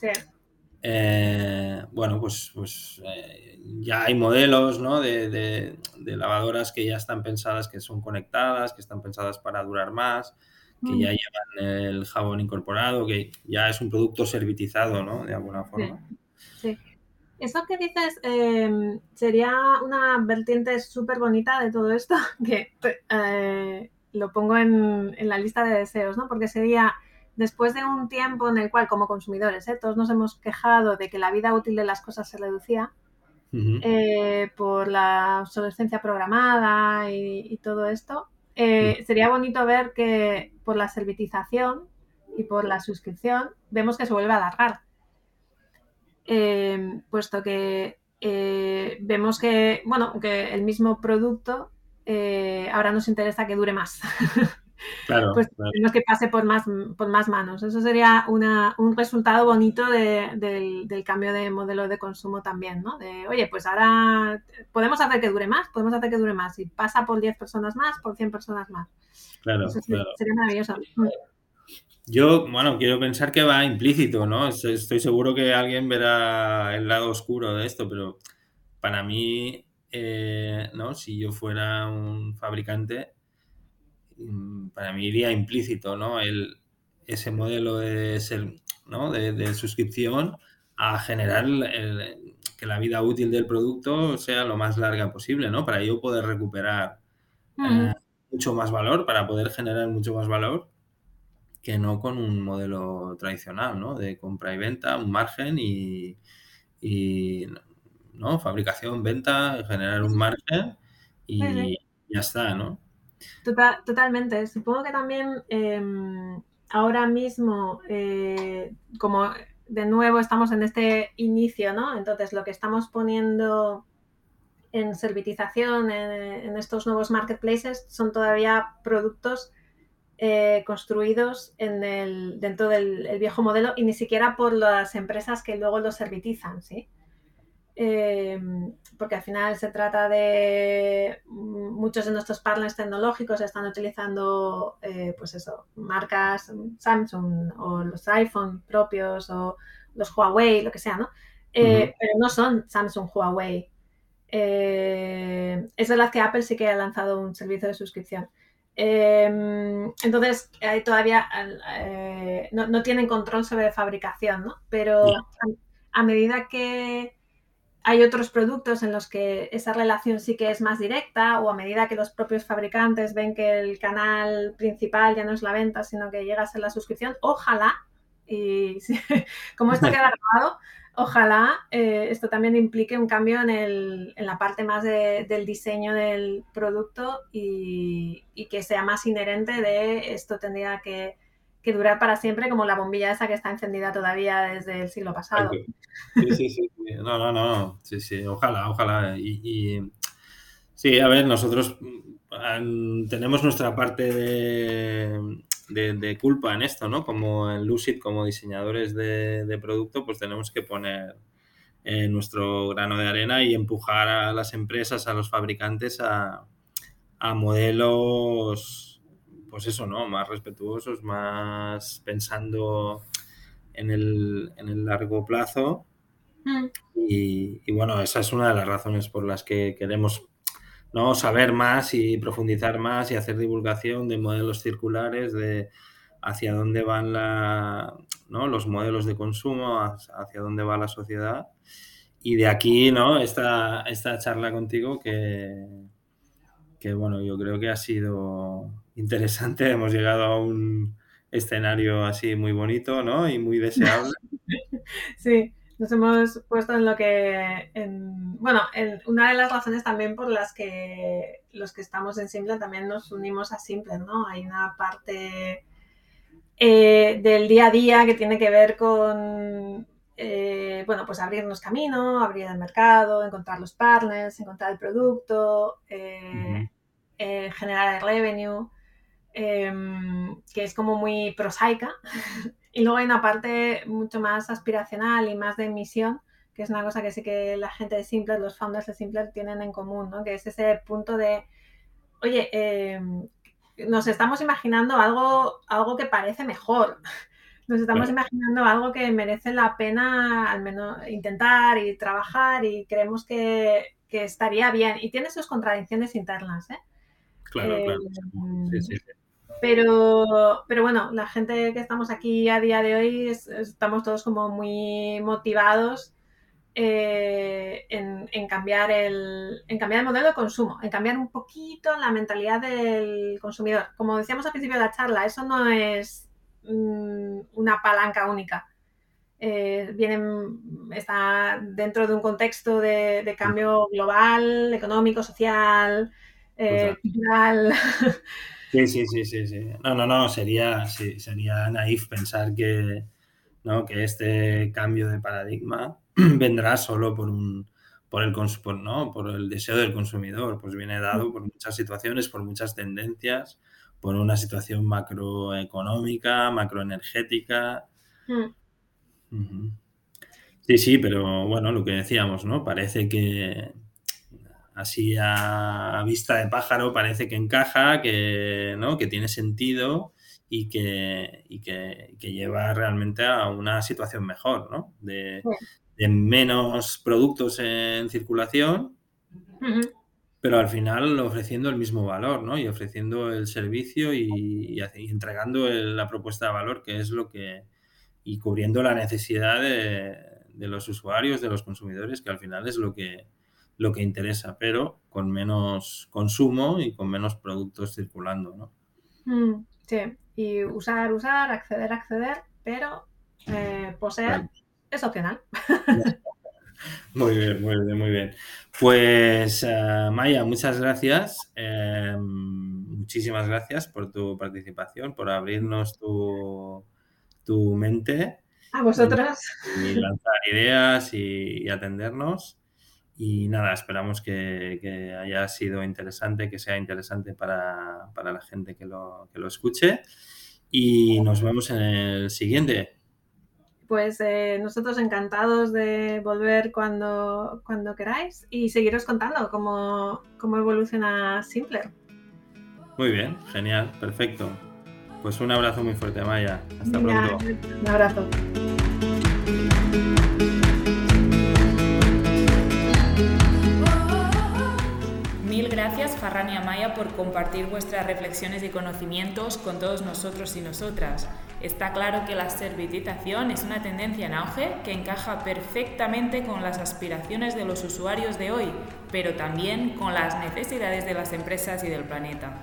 Sí. Eh, bueno, pues, pues eh, ya hay modelos ¿no? de, lavadoras que ya están pensadas, que son conectadas, que están pensadas para durar más, que ya mm. llevan el jabón incorporado, que ya es un producto servitizado, ¿no? De alguna forma. Sí. Eso que dices em, sería una vertiente súper bonita de todo esto, que eh, lo pongo en, la lista de deseos, ¿no? Porque sería después de un tiempo en el cual, como consumidores, ¿eh? todos nos hemos quejado de que la vida útil de las cosas se reducía eh, por la obsolescencia programada y, todo esto, eh, sería bonito ver que por la servitización y por la suscripción vemos que se vuelve a alargar. puesto que vemos que, bueno, que el mismo producto eh, ahora nos interesa que dure más. Claro, pues tenemos que pase por más, por más manos. Eso sería un resultado bonito del, cambio de modelo de consumo también, ¿no? De, oye, pues ahora podemos hacer que dure más, podemos hacer que dure más. Y pasa por 10 personas más, por 100 personas más. Claro, Sería maravilloso. Yo, bueno, quiero pensar que va implícito, ¿no? Estoy seguro que alguien verá el lado oscuro de esto, pero para mí eh, ¿no? Si yo fuera un fabricante, para mí iría implícito, ¿no? El, ese modelo de, ser, ¿no? de, suscripción a generar que la vida útil del producto sea lo más larga posible, ¿no? Para yo poder recuperar eh, mucho más valor, para poder generar mucho más valor que no con un modelo tradicional, ¿no? De compra y venta, un margen y, y ¿no? Fabricación, venta, generar un margen y ya está, ¿no? Totalmente. Supongo que también em, ahora mismo, eh, como de nuevo estamos en este inicio, ¿no? Entonces lo que estamos poniendo en servitización, en, estos nuevos marketplaces, son todavía productos eh, construidos en el, dentro del viejo modelo y ni siquiera por las empresas que luego los servitizan, ¿sí? Em, porque al final se trata de muchos de nuestros partners tecnológicos están utilizando eh, pues eso, marcas Samsung o los iPhone propios o los Huawei, lo que sea, ¿no? Eh, pero no son Samsung, Huawei. Eh, es verdad que Apple sí que ha lanzado un servicio de suscripción. Em, entonces, hay todavía eh, no, tienen control sobre fabricación, ¿no? Pero a, medida que hay otros productos en los que esa relación sí que es más directa o a medida que los propios fabricantes ven que el canal principal ya no es la venta, sino que llega a ser la suscripción, ojalá, y como esto queda grabado, ojalá eh, esto también implique un cambio en, el, en la parte más del diseño del producto y, que sea más inherente de esto tendría que, durar para siempre como la bombilla esa que está encendida todavía desde el siglo pasado. Sí, sí, sí. No, no, no. Sí, sí. Ojalá, ojalá. Y, sí, a ver, nosotros mm, tenemos nuestra parte de de, culpa en esto, ¿no? Como en Lucid, como diseñadores de, producto, pues tenemos que poner eh, nuestro grano de arena y empujar a las empresas, a los fabricantes a, modelos, pues eso, ¿no? Más respetuosos, más pensando en el, largo plazo. Mm. Y, y, bueno, esa es una de las razones por las que queremos ¿no? Saber más y profundizar más y hacer divulgación de modelos circulares, de hacia dónde van la, los modelos de consumo, hacia dónde va la sociedad. Y de aquí, ¿no? Esta, esta charla contigo que, que, bueno, yo creo que ha sido interesante. Hemos llegado a un escenario así muy bonito, ¿no? Y muy deseable. Sí, nos hemos puesto en lo que, en, bueno, en una de las razones también por las que los que estamos en Simple también nos unimos a Simple, ¿no? Hay una parte eh, del día a día que tiene que ver con, eh, bueno, pues abrirnos camino, abrir el mercado, encontrar los partners, encontrar el producto, eh, generar el revenue, em, que es como muy prosaica. Y luego hay una parte mucho más aspiracional y más de misión, que es una cosa que sí que la gente de Simpler, los founders de Simpler tienen en común, ¿no? Que es ese punto de, oye, eh, nos estamos imaginando algo, algo que parece mejor. Nos estamos imaginando algo que merece la pena al menos intentar y trabajar y creemos que, que estaría bien. Y tiene sus contradicciones internas, ¿eh? Claro, claro. Sí, sí, sí. Pero, pero bueno, la gente que estamos aquí a día de hoy estamos todos como muy motivados eh, en, cambiar el, en cambiar el modelo de consumo, en cambiar un poquito la mentalidad del consumidor. Como decíamos al principio de la charla, eso no es mm, una palanca única. Eh, está dentro de un contexto de, cambio global, económico, social, eh, cultural. Sí, sí, sí, sí, sí. No, no, no, sería, sería naif pensar que, ¿no? que este cambio de paradigma vendrá solo por un por el por, ¿no? por el deseo del consumidor, pues viene dado por muchas situaciones, por muchas tendencias, por una situación macroeconómica, macroenergética. Mm. Sí, sí, pero bueno, lo que decíamos, ¿no? Parece que, así a, vista de pájaro parece que encaja, que, ¿no? que tiene sentido y, que, que, lleva realmente a una situación mejor, ¿no? De, menos productos en circulación, pero al final ofreciendo el mismo valor, ¿no? Y ofreciendo el servicio y, entregando la propuesta de valor, que es lo que... y cubriendo la necesidad de, de los usuarios, de los consumidores, que al final es lo que, lo que interesa, pero con menos consumo y con menos productos circulando, ¿no? Mm, sí, y usar, usar, acceder, acceder, pero eh, poseer es opcional. Muy bien, muy bien, muy bien. Pues eh, Maya, muchas gracias. Em, muchísimas gracias por tu participación, por abrirnos tu, tu mente. A vosotros. Y, lanzar ideas y atendernos. Y nada, esperamos que, haya sido interesante, que sea interesante para, la gente que lo, que lo escuche. Y nos vemos en el siguiente. Pues eh, nosotros encantados de volver cuando, cuando queráis y seguiros contando cómo, cómo evoluciona Simpler. Muy bien, genial, perfecto. Pues un abrazo muy fuerte, Maya. Hasta pronto. Un abrazo. Gracias Farran y Amaya por compartir vuestras reflexiones y conocimientos con todos nosotros y nosotras. Está claro que la servitización es una tendencia en auge que encaja perfectamente con las aspiraciones de los usuarios de hoy, pero también con las necesidades de las empresas y del planeta.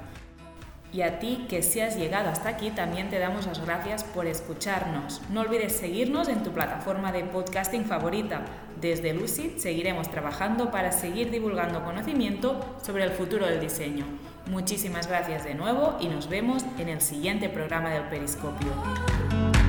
Y a ti que si has llegado hasta aquí también te damos las gracias por escucharnos. No olvides seguirnos en tu plataforma de podcasting favorita. Desde Lucid seguiremos trabajando para seguir divulgando conocimiento sobre el futuro del diseño. Muchísimas gracias de nuevo y nos vemos en el siguiente programa del Periscopio.